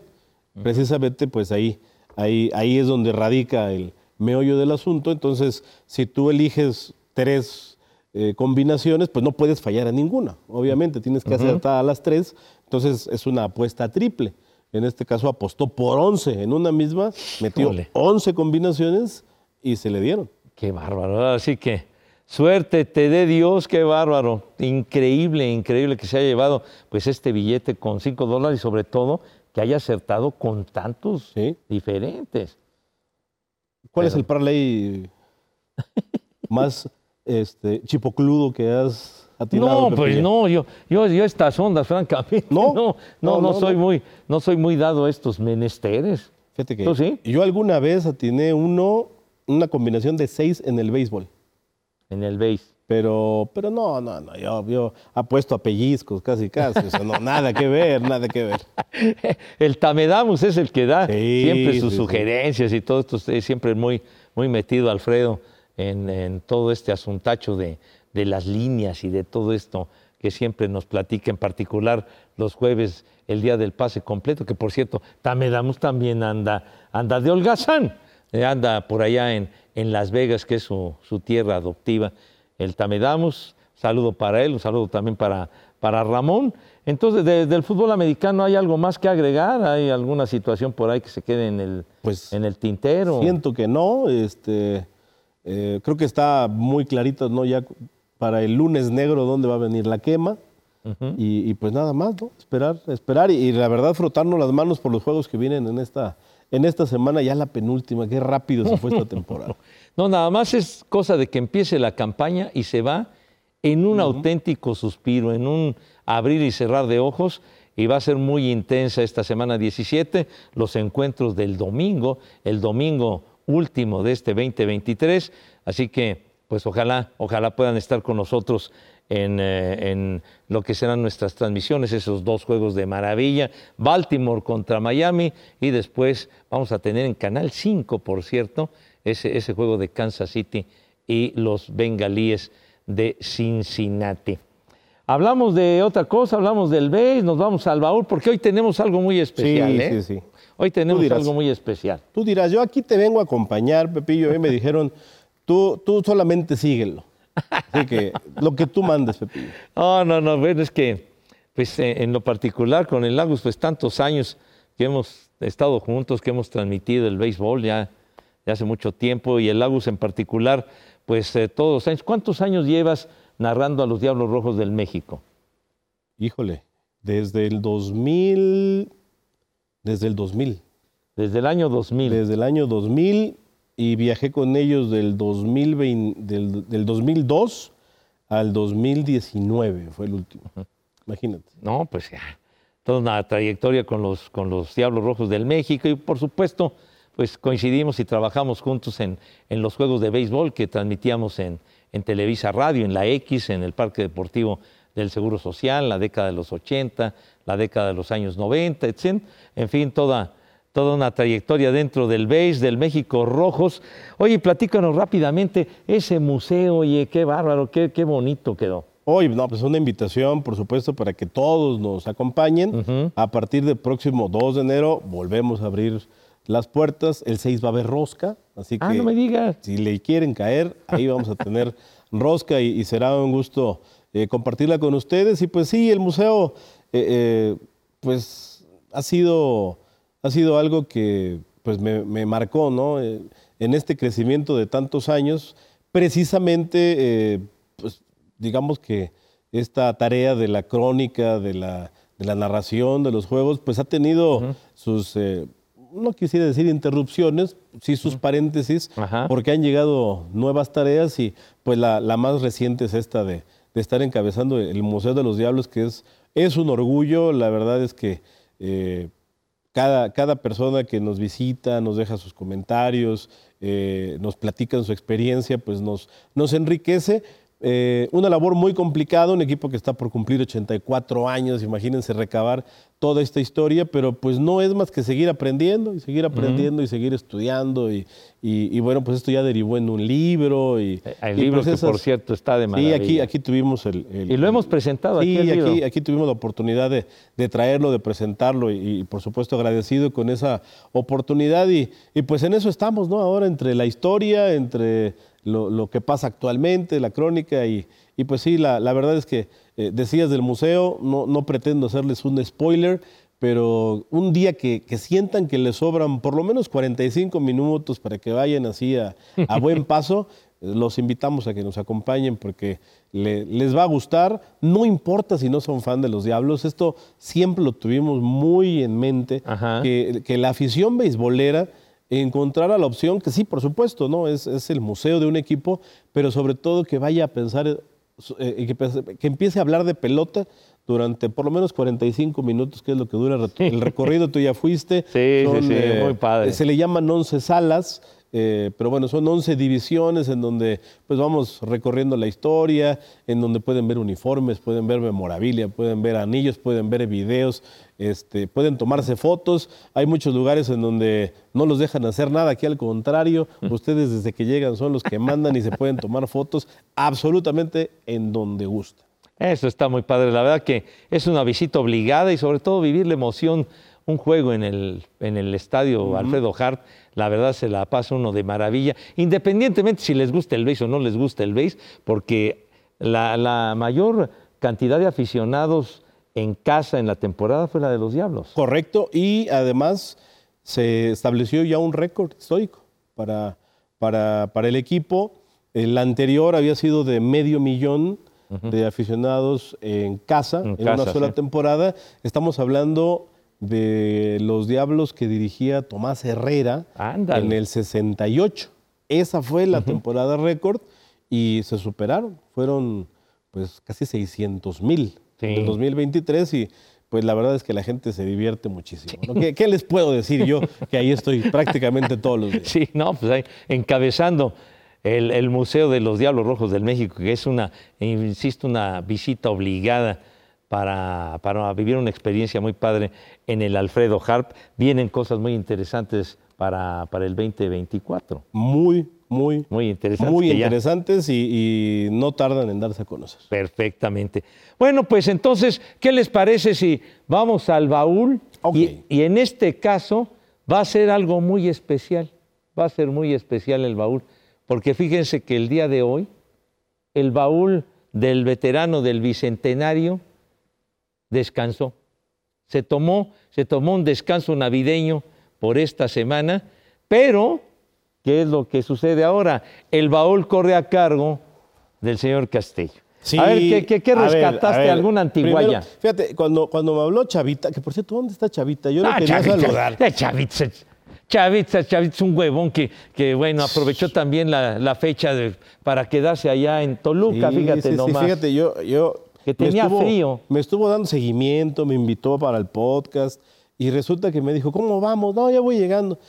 Speaker 2: Precisamente, pues ahí, ahí, ahí es donde radica el meollo del asunto. Entonces, si tú eliges tres eh, combinaciones, pues no puedes fallar a ninguna. Obviamente, tienes que acertar a las tres. Entonces, es una apuesta triple. En este caso, apostó por 11 en una misma, metió
Speaker 1: Híjole.
Speaker 2: 11 combinaciones y se le dieron.
Speaker 1: Qué bárbaro. Así que suerte te dé Dios, qué bárbaro. Increíble, increíble que se haya llevado pues este billete con 5 dólares y sobre todo que haya acertado con tantos
Speaker 2: Sí.
Speaker 1: diferentes.
Speaker 2: ¿Cuál es el parlay más este, chipocludo que has atinado?
Speaker 1: No, pues no, yo, yo, yo estas ondas, [laughs] francamente.
Speaker 2: ¿No?
Speaker 1: no, no,
Speaker 2: No,
Speaker 1: soy muy, no soy muy dado a estos menesteres.
Speaker 2: Fíjate que yo alguna vez atiné uno, una combinación de seis en el béisbol.
Speaker 1: En el base.
Speaker 2: Pero, pero no, no, no, yo, yo apuesto a pellizcos casi, casi. O sea, no, nada que ver, nada que ver. [laughs]
Speaker 1: El Tamedamus es el que da
Speaker 2: Sí,
Speaker 1: siempre sus
Speaker 2: sí.
Speaker 1: sugerencias y todo esto. Es siempre muy, muy metido, Alfredo, en, en todo este asuntacho de, de las líneas y de todo esto que siempre nos platica, en particular los jueves, el día del pase completo, que por cierto, Tamedamus también anda, anda de holgazán, eh, anda por allá en, en Las Vegas, que es su, su tierra adoptiva. El Tamedamus, saludo para él, un saludo también para, para Ramón. Entonces, de- del fútbol americano, ¿hay algo más que agregar? ¿Hay alguna situación por ahí que se quede en el,
Speaker 2: Pues,
Speaker 1: en el tintero?
Speaker 2: Siento que no. Este, eh, creo que está muy clarito, ¿no? Ya para el lunes negro dónde va a venir la quema. y, y pues nada más, ¿no? Esperar, esperar y, y la verdad frotarnos las manos por los juegos que vienen en esta, en esta semana, ya la penúltima. Qué rápido se fue esta [laughs] temporada.
Speaker 1: No, nada más es cosa de que empiece la campaña y se va en un auténtico suspiro, en un abrir y cerrar de ojos. Y va a ser muy intensa esta semana 17, los encuentros del domingo, el domingo último de este 2023. Así que, pues ojalá, ojalá puedan estar con nosotros en, eh, en lo que serán nuestras transmisiones, esos dos juegos de maravilla, Baltimore contra Miami y después vamos a tener en Canal 5, por cierto, ese, ese juego de Kansas City y los bengalíes de Cincinnati. Hablamos de otra cosa, hablamos del BES, nos vamos al baúl, porque hoy tenemos algo muy especial.
Speaker 2: Sí,
Speaker 1: ¿eh?
Speaker 2: sí, sí.
Speaker 1: Hoy tenemos
Speaker 2: dirás.
Speaker 1: algo muy especial.
Speaker 2: Tú dirás, yo aquí te vengo a acompañar, Pepillo. A mí me dijeron, tú, tú solamente síguelo. Así que lo que tú mandes, Pepillo.
Speaker 1: No, [laughs] no, no, bueno, es que, pues eh, en lo particular con el Lagos, pues tantos años que hemos estado juntos, que hemos transmitido el béisbol ya, ya hace mucho tiempo, y el Lagos en particular, pues eh, todos los años. ¿Cuántos años llevas narrando a los Diablos Rojos del México?
Speaker 2: Híjole, desde el 2000, desde el 2000,
Speaker 1: Desde el año 2000.
Speaker 2: desde el año 2000 y viajé con ellos del, 2020, del, del 2002 al 2019, fue el último. Imagínate.
Speaker 1: No, pues ya, toda una trayectoria con los, con los Diablos Rojos del México y por supuesto, pues coincidimos y trabajamos juntos en, en los juegos de béisbol que transmitíamos en, en Televisa Radio, en la X, en el Parque Deportivo del Seguro Social, la década de los 80, la década de los años 90, etc. En fin, toda, toda una trayectoria dentro del BASE, del México Rojos. Oye, platícanos rápidamente, ese museo, oye, qué bárbaro, qué, qué bonito quedó.
Speaker 2: Hoy, no, pues una invitación, por supuesto, para que todos nos acompañen. A partir del próximo 2 de enero volvemos a abrir las puertas. El 6 va a haber rosca, así que
Speaker 1: Ah, no me digas.
Speaker 2: si le quieren caer, ahí vamos a tener [laughs] rosca y, y será un gusto eh, compartirla con ustedes. Y pues sí, el museo, eh, eh, pues ha sido, ha sido algo que pues me, me marcó, ¿no? En este crecimiento de tantos años, precisamente, pues digamos que esta tarea de la crónica, de la, de la narración de los juegos, pues ha tenido sus, no quisiera decir interrupciones, sí sus paréntesis,
Speaker 1: Ajá.
Speaker 2: porque han llegado nuevas tareas y pues la, la más reciente es esta de, de estar encabezando el Museo de los Diablos, que es, es un orgullo, la verdad es que eh, cada, cada persona que nos visita, nos deja sus comentarios, eh, nos platican su experiencia, pues nos, nos enriquece. Eh, una labor muy complicada, un equipo que está por cumplir 84 años, imagínense recabar toda esta historia, pero pues no es más que seguir aprendiendo y seguir aprendiendo y seguir estudiando y, y- y bueno, pues esto ya derivó en un libro y...
Speaker 1: Eh, El
Speaker 2: y,
Speaker 1: libro
Speaker 2: pues,
Speaker 1: que,
Speaker 2: esas-
Speaker 1: por cierto, está de
Speaker 2: Sí,
Speaker 1: maravilla.
Speaker 2: aquí, aquí tuvimos el... el-
Speaker 1: Y lo hemos presentado aquí,
Speaker 2: Sí, aquí, aquí tuvimos la oportunidad de, de traerlo, de presentarlo y, y, por supuesto agradecido con esa oportunidad y, y, pues en eso estamos, ¿no? Ahora entre la historia, entre lo, lo que pasa actualmente, la crónica y, y pues sí, la, la verdad es que eh, decías del museo, no, no pretendo hacerles un spoiler, pero un día que, que sientan que les sobran por lo menos 45 minutos para que vayan así a, a buen [laughs] paso, los invitamos a que nos acompañen porque le- les va a gustar, no importa si no son fan de los Diablos, esto siempre lo tuvimos muy en mente, que, que la afición beisbolera encontrara la opción, que sí, por supuesto, ¿no? Es, es el museo de un equipo, pero sobre todo que vaya a pensar, eh, y que, empiece a hablar de pelota durante por lo menos 45 minutos, que es lo que dura el recorrido, [laughs] tú ya fuiste.
Speaker 1: Sí, sí, sí, muy padre.
Speaker 2: Se le llaman 11 salas, eh, pero bueno, son 11 divisiones en donde pues vamos recorriendo la historia, en donde pueden ver uniformes, pueden ver memorabilia, pueden ver anillos, pueden ver videos, este, pueden tomarse fotos. Hay muchos lugares en donde no los dejan hacer nada, aquí al contrario, ustedes desde que llegan son los que mandan y se pueden tomar fotos absolutamente en donde gusta.
Speaker 1: Eso está muy padre. La verdad que es una visita obligada y sobre todo vivir la emoción, un juego en el, en el estadio Alfredo Hart, la verdad se la pasa uno de maravilla, independientemente si les gusta el béis o no les gusta el béis, porque la, la mayor cantidad de aficionados en casa en la temporada fue la de los Diablos.
Speaker 2: Correcto, y además se estableció ya un récord histórico para, para, para el equipo. El anterior había sido de medio millón de aficionados en casa,
Speaker 1: En
Speaker 2: en, una sola
Speaker 1: sí.
Speaker 2: temporada. Estamos hablando de los Diablos que dirigía Tomás Herrera
Speaker 1: Ándale.
Speaker 2: en el 68. Esa fue la temporada récord y se superaron. Fueron pues casi 600 mil
Speaker 1: Sí.
Speaker 2: en el 2023 y pues la verdad es que la gente se divierte muchísimo. ¿no? ¿Qué, qué les puedo decir yo [laughs] que ahí estoy prácticamente todos los días?
Speaker 1: Sí, no, pues ahí encabezando el, el Museo de los Diablos Rojos del México, que es una, insisto, una visita obligada para, para vivir una experiencia muy padre en el Alfredo Harp. Vienen cosas muy interesantes para, para el 2024.
Speaker 2: Muy, muy,
Speaker 1: Muy interesantes.
Speaker 2: muy
Speaker 1: ya-
Speaker 2: interesantes y, y no tardan en darse a conocer.
Speaker 1: Perfectamente. Bueno, pues entonces, ¿qué les parece si vamos al baúl? Y, y en este caso va a ser algo muy especial. Va a ser muy especial el baúl. Porque fíjense que el día de hoy, el baúl del veterano del bicentenario descansó. Se tomó, se tomó un descanso navideño por esta semana, pero ¿qué es lo que sucede ahora? El baúl corre a cargo del señor Castillo. a ver, ¿qué, qué- rescataste
Speaker 2: a ver,
Speaker 1: alguna antiguaya?
Speaker 2: primero, fíjate, cuando, cuando me habló Chavita, que por cierto, ¿dónde está Chavita? Yo lo
Speaker 1: Ah,
Speaker 2: quería
Speaker 1: Chavita,
Speaker 2: saludar.
Speaker 1: Chavita, Chavitz, Chavitz es un huevón que, que bueno, aprovechó también la, la fecha de- para quedarse allá en Toluca,
Speaker 2: Sí,
Speaker 1: fíjate
Speaker 2: sí, sí,
Speaker 1: nomás.
Speaker 2: fíjate, yo, yo
Speaker 1: Que
Speaker 2: me
Speaker 1: tenía frío.
Speaker 2: Me estuvo dando seguimiento, me invitó para el podcast y resulta que me dijo, ¿cómo vamos? No, ya voy llegando.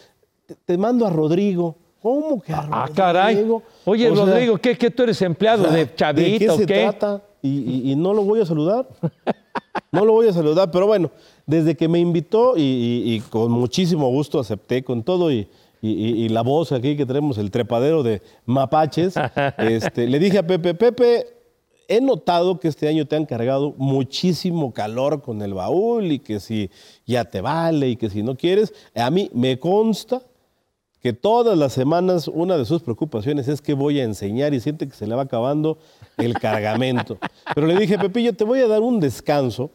Speaker 2: Te, te mando a Rodrigo. ¿Cómo que a Rodrigo?
Speaker 1: Ah, caray. Oye,
Speaker 2: O sea,
Speaker 1: Rodrigo, ¿qué, qué tú eres empleado
Speaker 2: o sea,
Speaker 1: de Chavito
Speaker 2: ¿De qué se
Speaker 1: qué?
Speaker 2: trata? Y, y- y no lo voy a saludar. No lo voy a saludar, pero bueno, desde que me invitó y, con muchísimo gusto acepté con todo y, y- y- y la voz aquí que tenemos, el trepadero de mapaches, [laughs] este, le dije a Pepe, Pepe, he notado que este año te han cargado muchísimo calor con el baúl y que si ya te vale y que si no quieres, a mí me consta que todas las semanas una de sus preocupaciones es que voy a enseñar y siente que se le va acabando el cargamento. [laughs] Pero le dije, Pepillo, te voy a dar un descanso.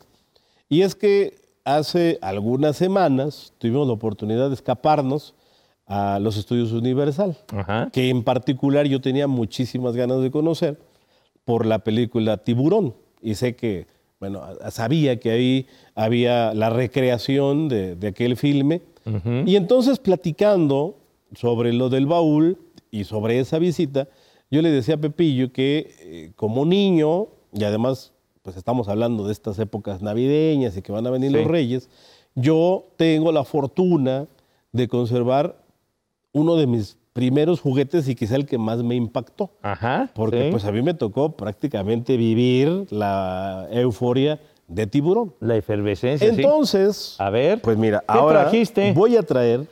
Speaker 2: Y es que hace algunas semanas tuvimos la oportunidad de escaparnos a los estudios Universal,
Speaker 1: Ajá.
Speaker 2: que en particular yo tenía muchísimas ganas de conocer por la película Tiburón. Y sé que, bueno, sabía que ahí había la recreación de, de aquel filme. Y entonces platicando sobre lo del baúl y sobre esa visita, yo le decía a Pepillo que eh, como niño, y además pues estamos hablando de estas épocas navideñas y que van a venir
Speaker 1: Sí.
Speaker 2: los reyes, yo tengo la fortuna de conservar uno de mis primeros juguetes y quizá el que más me impactó.
Speaker 1: Ajá.
Speaker 2: Porque
Speaker 1: sí.
Speaker 2: pues a mí me tocó prácticamente vivir la euforia de tiburón.
Speaker 1: La efervescencia, sí.
Speaker 2: Entonces,
Speaker 1: A ver.
Speaker 2: pues mira,
Speaker 1: ¿qué
Speaker 2: ahora
Speaker 1: trajiste?
Speaker 2: voy a traer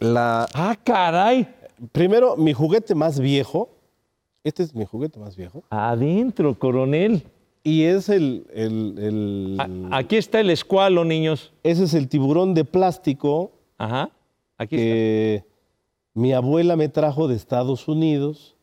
Speaker 2: la
Speaker 1: Ah, caray.
Speaker 2: primero mi juguete más viejo. Este es mi juguete más viejo.
Speaker 1: Adentro, coronel.
Speaker 2: Y es el, el- el-
Speaker 1: aquí está el escualo, niños.
Speaker 2: ese es el tiburón de plástico
Speaker 1: Ajá. Aquí está.
Speaker 2: Mi abuela me trajo de Estados Unidos,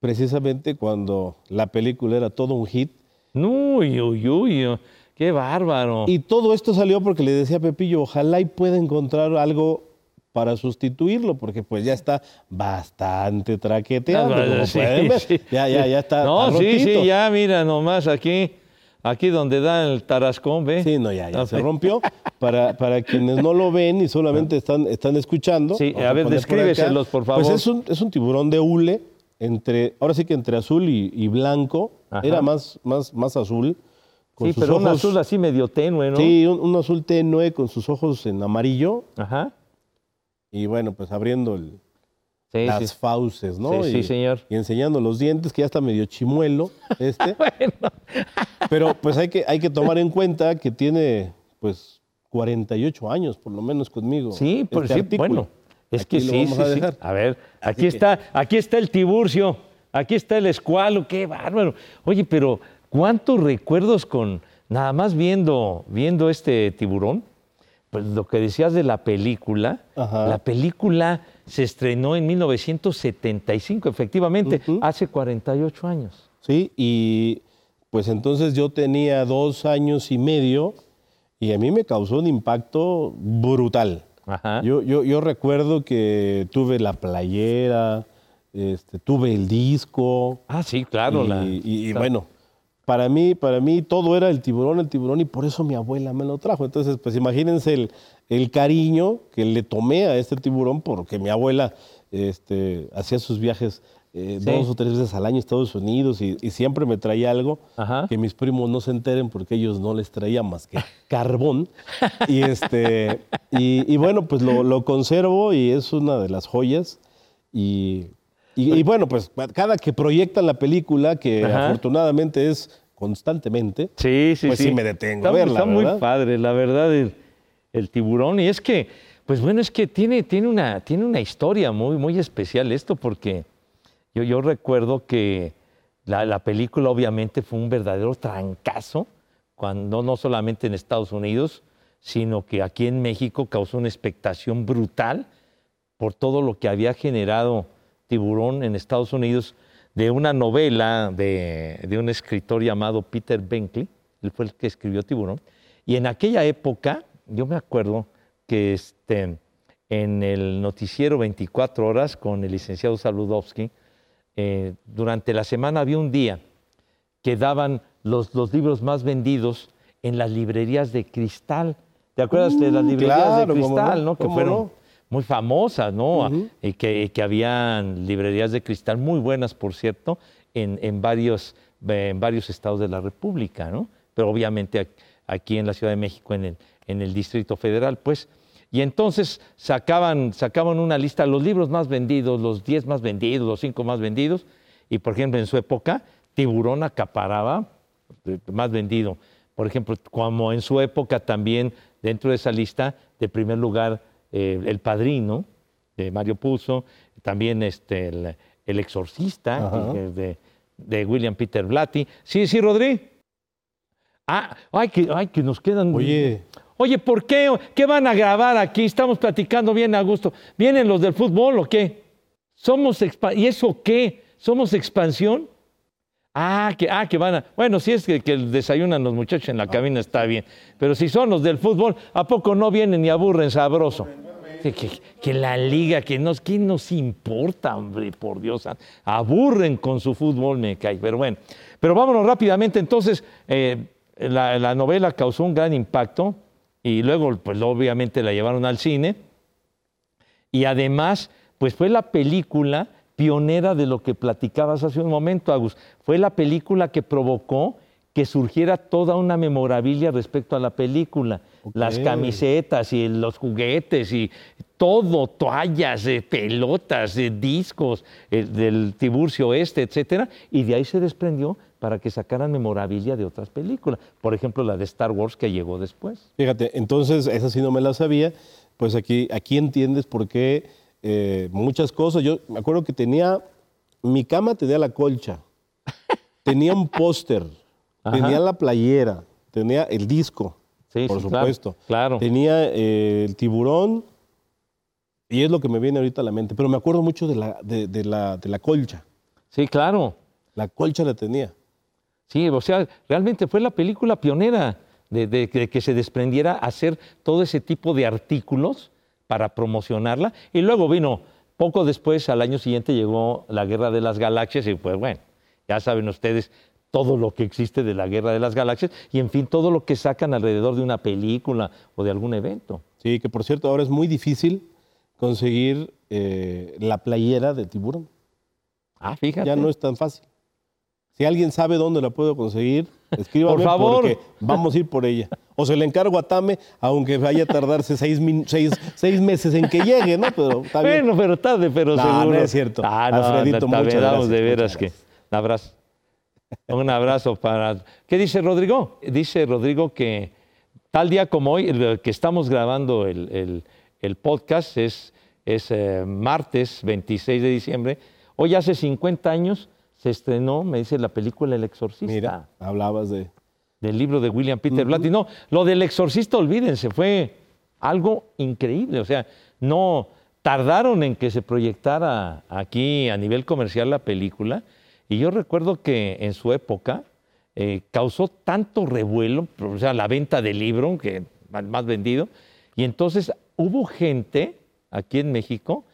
Speaker 2: precisamente cuando la película era todo un hit.
Speaker 1: Uy, uy, uy. Qué bárbaro.
Speaker 2: Y todo esto salió porque le decía a Pepillo, ojalá y pueda encontrar algo para sustituirlo, porque pues ya está bastante traqueteado,
Speaker 1: Ah,
Speaker 2: como
Speaker 1: sí,
Speaker 2: pueden ver.
Speaker 1: sí.
Speaker 2: Ya, ya, ya está.
Speaker 1: No, sí, sí, ya, mira nomás aquí. Aquí donde da el tarascón, ¿ve?
Speaker 2: Sí, no, ya, ya
Speaker 1: Ah,
Speaker 2: se rompió. Para, para quienes no lo ven y solamente están, están escuchando.
Speaker 1: Sí,
Speaker 2: vamos
Speaker 1: a ver,
Speaker 2: por
Speaker 1: descríbeselos, por favor.
Speaker 2: Pues es un, es un tiburón de hule, entre, ahora sí que entre azul y, y blanco.
Speaker 1: Ajá.
Speaker 2: Era más, más, más azul. con
Speaker 1: Sí,
Speaker 2: sus
Speaker 1: pero un
Speaker 2: ojos-
Speaker 1: azul así medio tenue, ¿no?
Speaker 2: Sí, un, un azul tenue con sus ojos en amarillo.
Speaker 1: Ajá.
Speaker 2: Y bueno, pues abriendo el-
Speaker 1: Sí,
Speaker 2: las
Speaker 1: sí.
Speaker 2: fauces, ¿no?
Speaker 1: Sí,
Speaker 2: y,
Speaker 1: sí, señor.
Speaker 2: Y enseñando los dientes, que ya está medio chimuelo este. [laughs]
Speaker 1: Bueno.
Speaker 2: Pero pues hay que, hay que tomar en cuenta que tiene pues 48 años por lo menos conmigo.
Speaker 1: Sí, pues
Speaker 2: este
Speaker 1: sí, bueno. Es
Speaker 2: Aquí
Speaker 1: que sí, sí,
Speaker 2: a
Speaker 1: sí.
Speaker 2: dejar.
Speaker 1: A ver, aquí está, aquí está el Tiburcio, aquí está el escualo, qué bárbaro. Oye, pero ¿cuántos recuerdos con nada más viendo, viendo este tiburón? Pues lo que decías de la película,
Speaker 2: Ajá.
Speaker 1: la película se estrenó en 1975, efectivamente, hace 48 años.
Speaker 2: Sí, y pues entonces yo tenía dos años y medio y a mí me causó un impacto brutal.
Speaker 1: Ajá.
Speaker 2: Yo, yo, yo recuerdo que tuve la playera, este, tuve el disco.
Speaker 1: ah, sí, claro.
Speaker 2: y,
Speaker 1: la-
Speaker 2: y- bueno, para mí, para mí todo era el tiburón, el tiburón, y por eso mi abuela me lo trajo. Entonces, pues imagínense el, el cariño que le tomé a este tiburón, porque mi abuela este, hacía sus viajes eh,
Speaker 1: Sí.
Speaker 2: dos o tres veces al año a Estados Unidos y, y siempre me traía algo
Speaker 1: Ajá.
Speaker 2: que mis primos no se enteren porque ellos no les traían más que [laughs] carbón. y, este, y, y bueno, pues lo, lo conservo y es una de las joyas. Y, y- y bueno, pues cada que proyectan la película, que
Speaker 1: Ajá.
Speaker 2: afortunadamente es constantemente,
Speaker 1: Sí, sí,
Speaker 2: Pues
Speaker 1: sí.
Speaker 2: sí me detengo a
Speaker 1: Está,
Speaker 2: verla,
Speaker 1: está muy padre, la verdad, el, el tiburón. Y es que, pues bueno, es que tiene, tiene, una, tiene una historia muy, muy especial esto, porque yo, yo recuerdo que la, la película obviamente fue un verdadero trancazo, cuando no solamente en Estados Unidos, sino que aquí en México causó una expectación brutal por todo lo que había generado Tiburón en Estados Unidos de una novela de, de un escritor llamado Peter Benkley, él fue el que escribió Tiburón, y en aquella época, yo me acuerdo que este, en el noticiero 24 horas con el licenciado Saludowski, eh, durante la semana había un día que daban los, los libros más vendidos en las librerías de cristal. ¿Te acuerdas de las
Speaker 2: Mm,
Speaker 1: librerías
Speaker 2: claro,
Speaker 1: de cristal,
Speaker 2: no,
Speaker 1: no? Que
Speaker 2: cómo
Speaker 1: fueron
Speaker 2: no.
Speaker 1: Muy famosas, ¿no? y, que, que habían librerías de cristal muy buenas, por cierto, en, en, varios, en varios estados de la República, ¿no? Pero obviamente aquí en la Ciudad de México, en el, en el Distrito Federal, pues. Y entonces sacaban, sacaban una lista, los libros más vendidos, los 10 más vendidos, los 5 más vendidos, y por ejemplo en su época, Tiburón acaparaba eh, más vendido. Por ejemplo, como en su época también dentro de esa lista, de primer lugar, eh, El Padrino, de Mario Puzo, también este, el, Exorcista, de, de, William Peter Blatty. Sí, sí, Rodri. Ah, ay, que, ay, que nos quedan.
Speaker 2: Oye.
Speaker 1: Oye, ¿por qué? ¿Qué van a grabar aquí? Estamos platicando bien a gusto. ¿Vienen los del fútbol o qué? Somos ¿Y eso qué? ¿Somos expansión? Ah que, ah, que van a. Bueno, si es que, desayunan los muchachos en la cabina, está bien. Pero si son los del fútbol, ¿a poco no vienen y aburren sabroso? Que, la liga, que nos, ¿qué nos importa, hombre? Por Dios, aburren con su fútbol, me cae. Pero bueno, pero vámonos rápidamente. Entonces, eh, la, novela causó un gran impacto y luego, pues obviamente la llevaron al cine. Y además, pues fue la película pionera de lo que platicabas hace un momento, Agus. Fue la película que provocó que surgiera toda una memorabilia respecto a la película. Las camisetas y los juguetes y todo, toallas, pelotas, discos del Tiburcio Este, etcétera. Y de ahí se desprendió para que sacaran memorabilia de otras películas. Por ejemplo, la de Star Wars que llegó después.
Speaker 2: Fíjate, entonces esa sí no me la sabía. Pues aquí, aquí entiendes por qué eh, muchas cosas. Yo me acuerdo que tenía, mi cama tenía la colcha, [laughs] tenía un póster, tenía la playera, tenía el disco, por supuesto.
Speaker 1: Claro,
Speaker 2: Tenía eh, el tiburón, y es lo que me viene ahorita a la mente. Pero me acuerdo mucho de la, de, la, de la colcha.
Speaker 1: Sí, claro.
Speaker 2: La colcha la tenía.
Speaker 1: Sí, o sea, realmente fue la película pionera de, de, que se desprendiera hacer todo ese tipo de artículos para promocionarla. Y luego vino, poco después, al año siguiente llegó la Guerra de las Galaxias y pues bueno, ya saben ustedes todo lo que existe de la Guerra de las Galaxias y en fin, todo lo que sacan alrededor de una película o de algún evento.
Speaker 2: Sí, que por cierto ahora es muy difícil conseguir eh, la playera de tiburón.
Speaker 1: Ah, fíjate.
Speaker 2: Ya no es tan fácil. Si alguien sabe dónde la puedo conseguir, [laughs] escríbame
Speaker 1: por favor.
Speaker 2: porque vamos a ir por ella. O se le encargo a Tame, aunque vaya a tardarse seis, seis, meses en que llegue, ¿no?
Speaker 1: Pero está bien. Bueno, pero tarde, pero no, seguro.
Speaker 2: No es cierto.
Speaker 1: Ah, no, Alfredito, no, muchas gracias, de veras que. Un abrazo. Un abrazo para. ¿Qué dice Rodrigo? Dice Rodrigo que tal día como hoy, que estamos grabando el, el, podcast, es, es eh, martes 26 de diciembre. Hoy hace 50 años se estrenó, me dice la película El Exorcista.
Speaker 2: Mira, hablabas de...
Speaker 1: Del libro de William Peter Blatty. No, lo del Exorcista, olvídense, fue algo increíble. O sea, no tardaron en que se proyectara aquí a nivel comercial la película. Y yo recuerdo que en su época eh, causó tanto revuelo, o sea, la venta del libro, que más vendido. Y entonces hubo gente aquí en México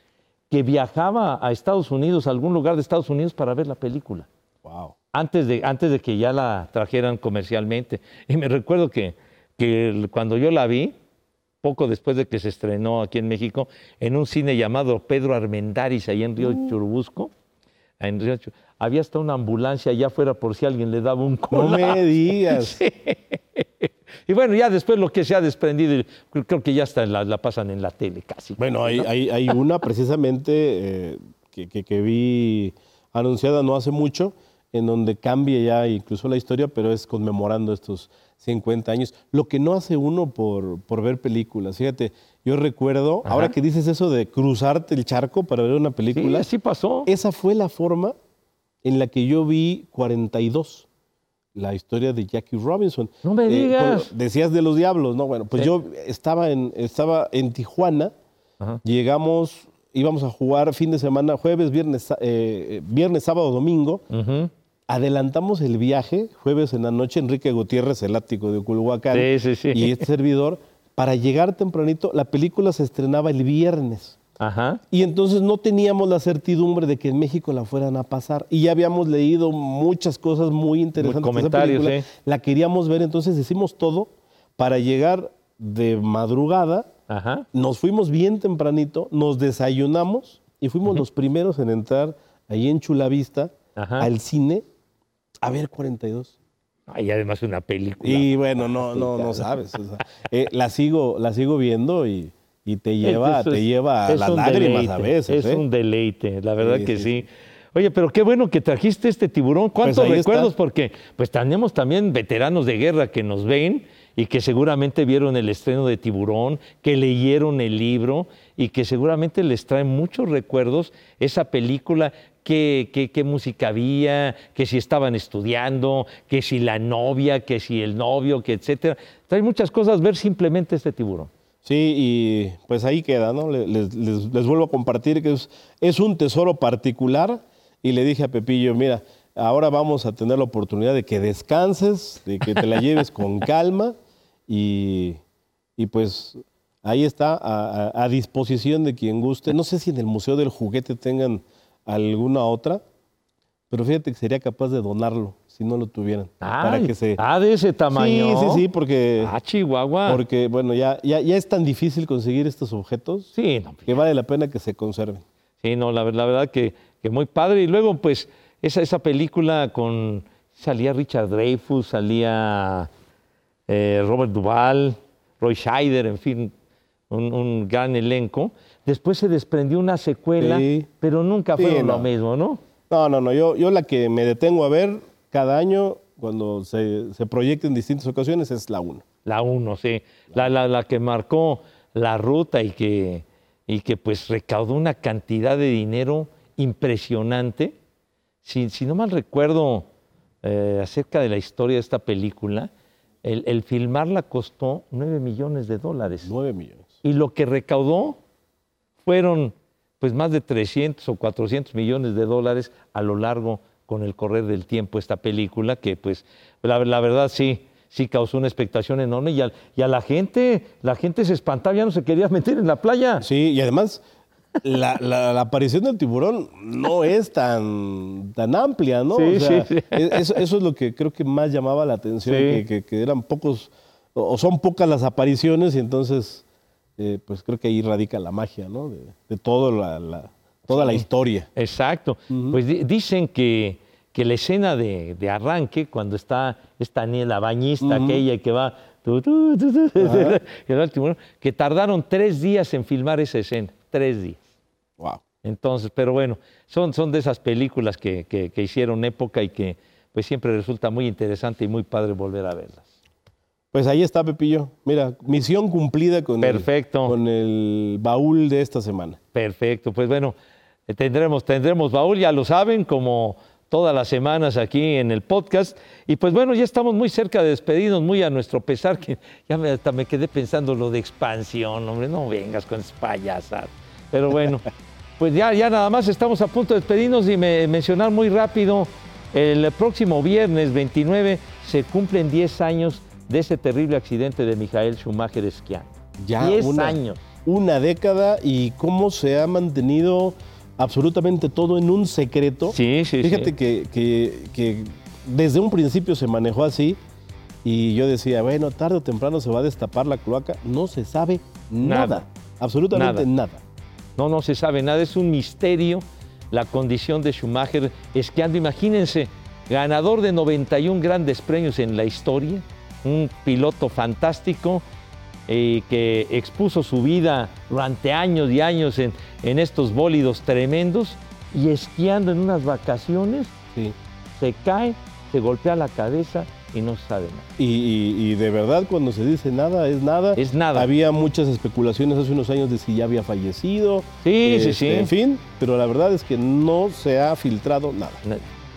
Speaker 1: que viajaba a Estados Unidos, a algún lugar de Estados Unidos para ver la película.
Speaker 2: Wow.
Speaker 1: Antes de, antes de que ya la trajeran comercialmente. Y me recuerdo que, que cuando yo la vi, poco después de que se estrenó aquí en México, en un cine llamado Pedro Armendáriz, ahí en Río uh. Churubusco, en Río había hasta una ambulancia allá afuera por si alguien le daba un
Speaker 2: colazo. No me [laughs] digas.
Speaker 1: Y bueno, ya después lo que se ha desprendido, creo que ya está la, pasan en la tele casi.
Speaker 2: Bueno, hay, hay, [laughs] una precisamente eh, que, que, vi anunciada no hace mucho, en donde cambia ya incluso la historia, pero es conmemorando estos 50 años. Lo que no hace uno por, por ver películas. Fíjate, yo recuerdo, ahora que dices eso de cruzarte el charco para ver una película.
Speaker 1: Sí, así pasó.
Speaker 2: Esa fue la forma en la que yo vi 42 la historia de Jackie Robinson.
Speaker 1: No me eh, digas.
Speaker 2: decías de los diablos, ¿no? Bueno, pues yo estaba en, estaba en Tijuana, llegamos, íbamos a jugar fin de semana, jueves, viernes, eh, viernes sábado, domingo. Adelantamos el viaje, jueves en la noche, Enrique Gutiérrez, el ático de Culhuacán, y este servidor, para llegar tempranito, la película se estrenaba el viernes. Y entonces no teníamos la certidumbre de que en México la fueran a pasar. Y ya habíamos leído muchas cosas muy interesantes.
Speaker 1: comentarios,
Speaker 2: La queríamos ver, entonces hicimos todo para llegar de madrugada
Speaker 1: Ajá.
Speaker 2: Nos fuimos bien tempranito, nos desayunamos y fuimos los primeros en entrar ahí en Chulavista
Speaker 1: Ajá.
Speaker 2: al cine a ver 42.
Speaker 1: Y además una película.
Speaker 2: Y bueno, no, no, no sabes. o sea, eh, la, sigo, la sigo viendo y, y te lleva,
Speaker 1: es-
Speaker 2: te lleva a las lágrimas a veces.
Speaker 1: Es
Speaker 2: ¿eh?
Speaker 1: un deleite, la verdad
Speaker 2: Sí,
Speaker 1: que
Speaker 2: sí,
Speaker 1: sí. Oye, pero qué bueno que trajiste este tiburón. ¿Cuántos
Speaker 2: ahí está.
Speaker 1: recuerdos? Porque pues tenemos también veteranos de guerra que nos ven y que seguramente vieron el estreno de Tiburón, que leyeron el libro y que seguramente les trae muchos recuerdos esa película, qué, qué- qué música había, que si estaban estudiando, que si la novia, que si el novio, que etcétera. Trae muchas cosas ver simplemente este tiburón.
Speaker 2: Sí, y pues ahí queda, ¿no? Le- Les, les- les vuelvo a compartir que es, es un tesoro particular y le dije a Pepillo, mira, ahora vamos a tener la oportunidad de que descanses, de que te la [laughs] lleves con calma y, y pues ahí está a, a- a disposición de quien guste. No sé si en el Museo del Juguete tengan alguna otra, pero fíjate que sería capaz de donarlo si no lo tuvieran. para que se...
Speaker 1: Ah, de ese tamaño.
Speaker 2: Sí, sí, sí, porque...
Speaker 1: Ah, Chihuahua.
Speaker 2: Porque, bueno, ya, ya, ya es tan difícil conseguir estos objetos
Speaker 1: Sí, no,
Speaker 2: que vale la pena que se conserven.
Speaker 1: sí, no, la, la verdad que, que muy padre. Y luego, pues, esa, esa película con. Salía Richard Dreyfuss, salía eh, Robert Duvall, Roy Scheider, en fin, un, un gran elenco. Después se desprendió una secuela,
Speaker 2: Sí.
Speaker 1: pero nunca
Speaker 2: Sí,
Speaker 1: fueron lo mismo, ¿no?
Speaker 2: No, no, no. Yo, yo la que me detengo a ver cada año cuando se, se proyecta en distintas ocasiones es la 1.
Speaker 1: La uno, sí. La, la- la que marcó la ruta y que, y que pues recaudó una cantidad de dinero impresionante. Si, si no mal recuerdo eh, acerca de la historia de esta película, el, el filmarla costó 9 millones de dólares.
Speaker 2: 9 millones.
Speaker 1: Y lo que recaudó fueron pues más de 300 o 400 millones de dólares a lo largo con el correr del tiempo esta película que pues la, la verdad sí sí causó una expectación enorme y a, y a la gente la gente se espantaba ya no se quería [laughs] meter en la playa
Speaker 2: Sí, y además la, la- la aparición del tiburón no es tan, tan amplia, ¿no?
Speaker 1: Sí,
Speaker 2: O sea,
Speaker 1: sí, sí.
Speaker 2: e- Eso, es lo que creo que más llamaba la atención, que, que- que eran pocos, o son pocas las apariciones y entonces, eh, pues creo que ahí radica la magia, ¿no? De, de todo la- toda la historia.
Speaker 1: Exacto. Pues di- dicen que, que la escena de, de arranque, cuando está esta la bañista aquella que va, tu, tu, tu, tu, [laughs] que el tardaron tres días en filmar esa escena, tres días.
Speaker 2: Wow.
Speaker 1: Entonces, pero bueno, son, son de esas películas que, que- que hicieron época y que pues siempre resulta muy interesante y muy padre volver a verlas.
Speaker 2: Pues ahí está, Pepillo. Mira, misión cumplida con,
Speaker 1: Perfecto.
Speaker 2: El, con el baúl de esta semana.
Speaker 1: Perfecto, pues bueno, tendremos, tendremos baúl, ya lo saben, como todas las semanas aquí en el podcast. Y pues bueno, ya estamos muy cerca de despedirnos, muy a nuestro pesar, que ya me, hasta me quedé pensando lo de expansión, hombre, no vengas con payasas. Pero bueno, [laughs] pues ya, ya nada más estamos a punto de despedirnos y me- mencionar muy rápido, el próximo viernes 29 se cumplen 10 años de ese terrible accidente de Michael Schumacher esquiando.
Speaker 2: Ya
Speaker 1: 10
Speaker 2: una,
Speaker 1: años.
Speaker 2: Una década y cómo se ha mantenido absolutamente todo en un secreto.
Speaker 1: Sí, sí,
Speaker 2: Fíjate
Speaker 1: sí.
Speaker 2: Que, que- que desde un principio se manejó así y yo decía, bueno, tarde o temprano se va a destapar la cloaca. No se sabe nada,
Speaker 1: Nada.
Speaker 2: absolutamente
Speaker 1: Nada.
Speaker 2: nada.
Speaker 1: No, no se sabe nada, es un misterio la condición de Schumacher esquiando. Imagínense, ganador de 91 grandes premios en la historia, un piloto fantástico eh, que expuso su vida durante años y años en, en estos bólidos tremendos y esquiando en unas vacaciones,
Speaker 2: Sí.
Speaker 1: se cae, se golpea la cabeza y no sabe nada.
Speaker 2: Y, y- y de verdad cuando se dice nada es nada.
Speaker 1: Es nada.
Speaker 2: Había muchas especulaciones hace unos años de si ya había fallecido.
Speaker 1: Sí, sí,
Speaker 2: este,
Speaker 1: sí.
Speaker 2: En fin, pero la verdad es que no se ha filtrado nada.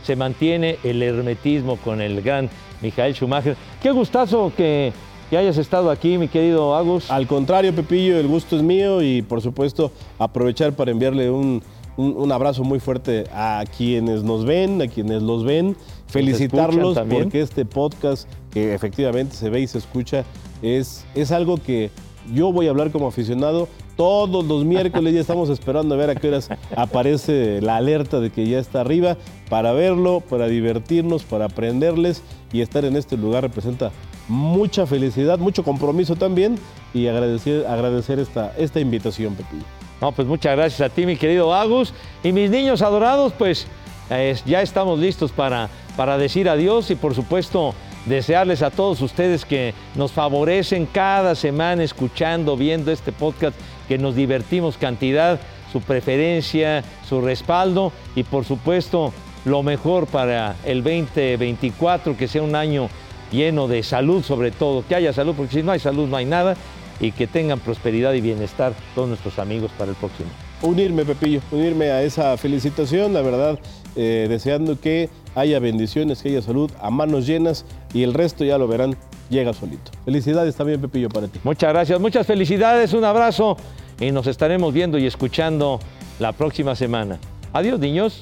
Speaker 1: se mantiene el hermetismo con el gran Michael Schumacher. Qué gustazo que, que hayas estado aquí, mi querido Agus.
Speaker 2: Al contrario, Pepillo, el gusto es mío y por supuesto aprovechar para enviarle un, un- un abrazo muy fuerte a quienes nos ven, a quienes los ven, felicitarlos porque este podcast que efectivamente se ve y se escucha es, es algo que yo voy a hablar como aficionado. Todos los miércoles ya estamos esperando a ver a qué horas aparece la alerta de que ya está arriba para verlo, para divertirnos, para aprenderles y estar en este lugar representa mucha felicidad, mucho compromiso también y agradecer, agradecer esta, esta invitación, Pepillo.
Speaker 1: No, pues muchas gracias a ti, mi querido Agus. Y mis niños adorados, pues ya estamos listos para, para decir adiós y por supuesto desearles a todos ustedes que nos favorecen cada semana escuchando, viendo este podcast, que nos divertimos cantidad, su preferencia, su respaldo y por supuesto lo mejor para el 2024, que sea un año lleno de salud sobre todo, que haya salud, porque si no hay salud no hay nada, y que tengan prosperidad y bienestar todos nuestros amigos para el próximo.
Speaker 2: Unirme, Pepillo, unirme a esa felicitación, la verdad, eh, deseando que haya bendiciones, que haya salud a manos llenas y el resto ya lo verán, llega solito. Felicidades también, Pepillo, para ti.
Speaker 1: Muchas gracias, muchas felicidades, un abrazo y nos estaremos viendo y escuchando la próxima semana. Adiós, niños.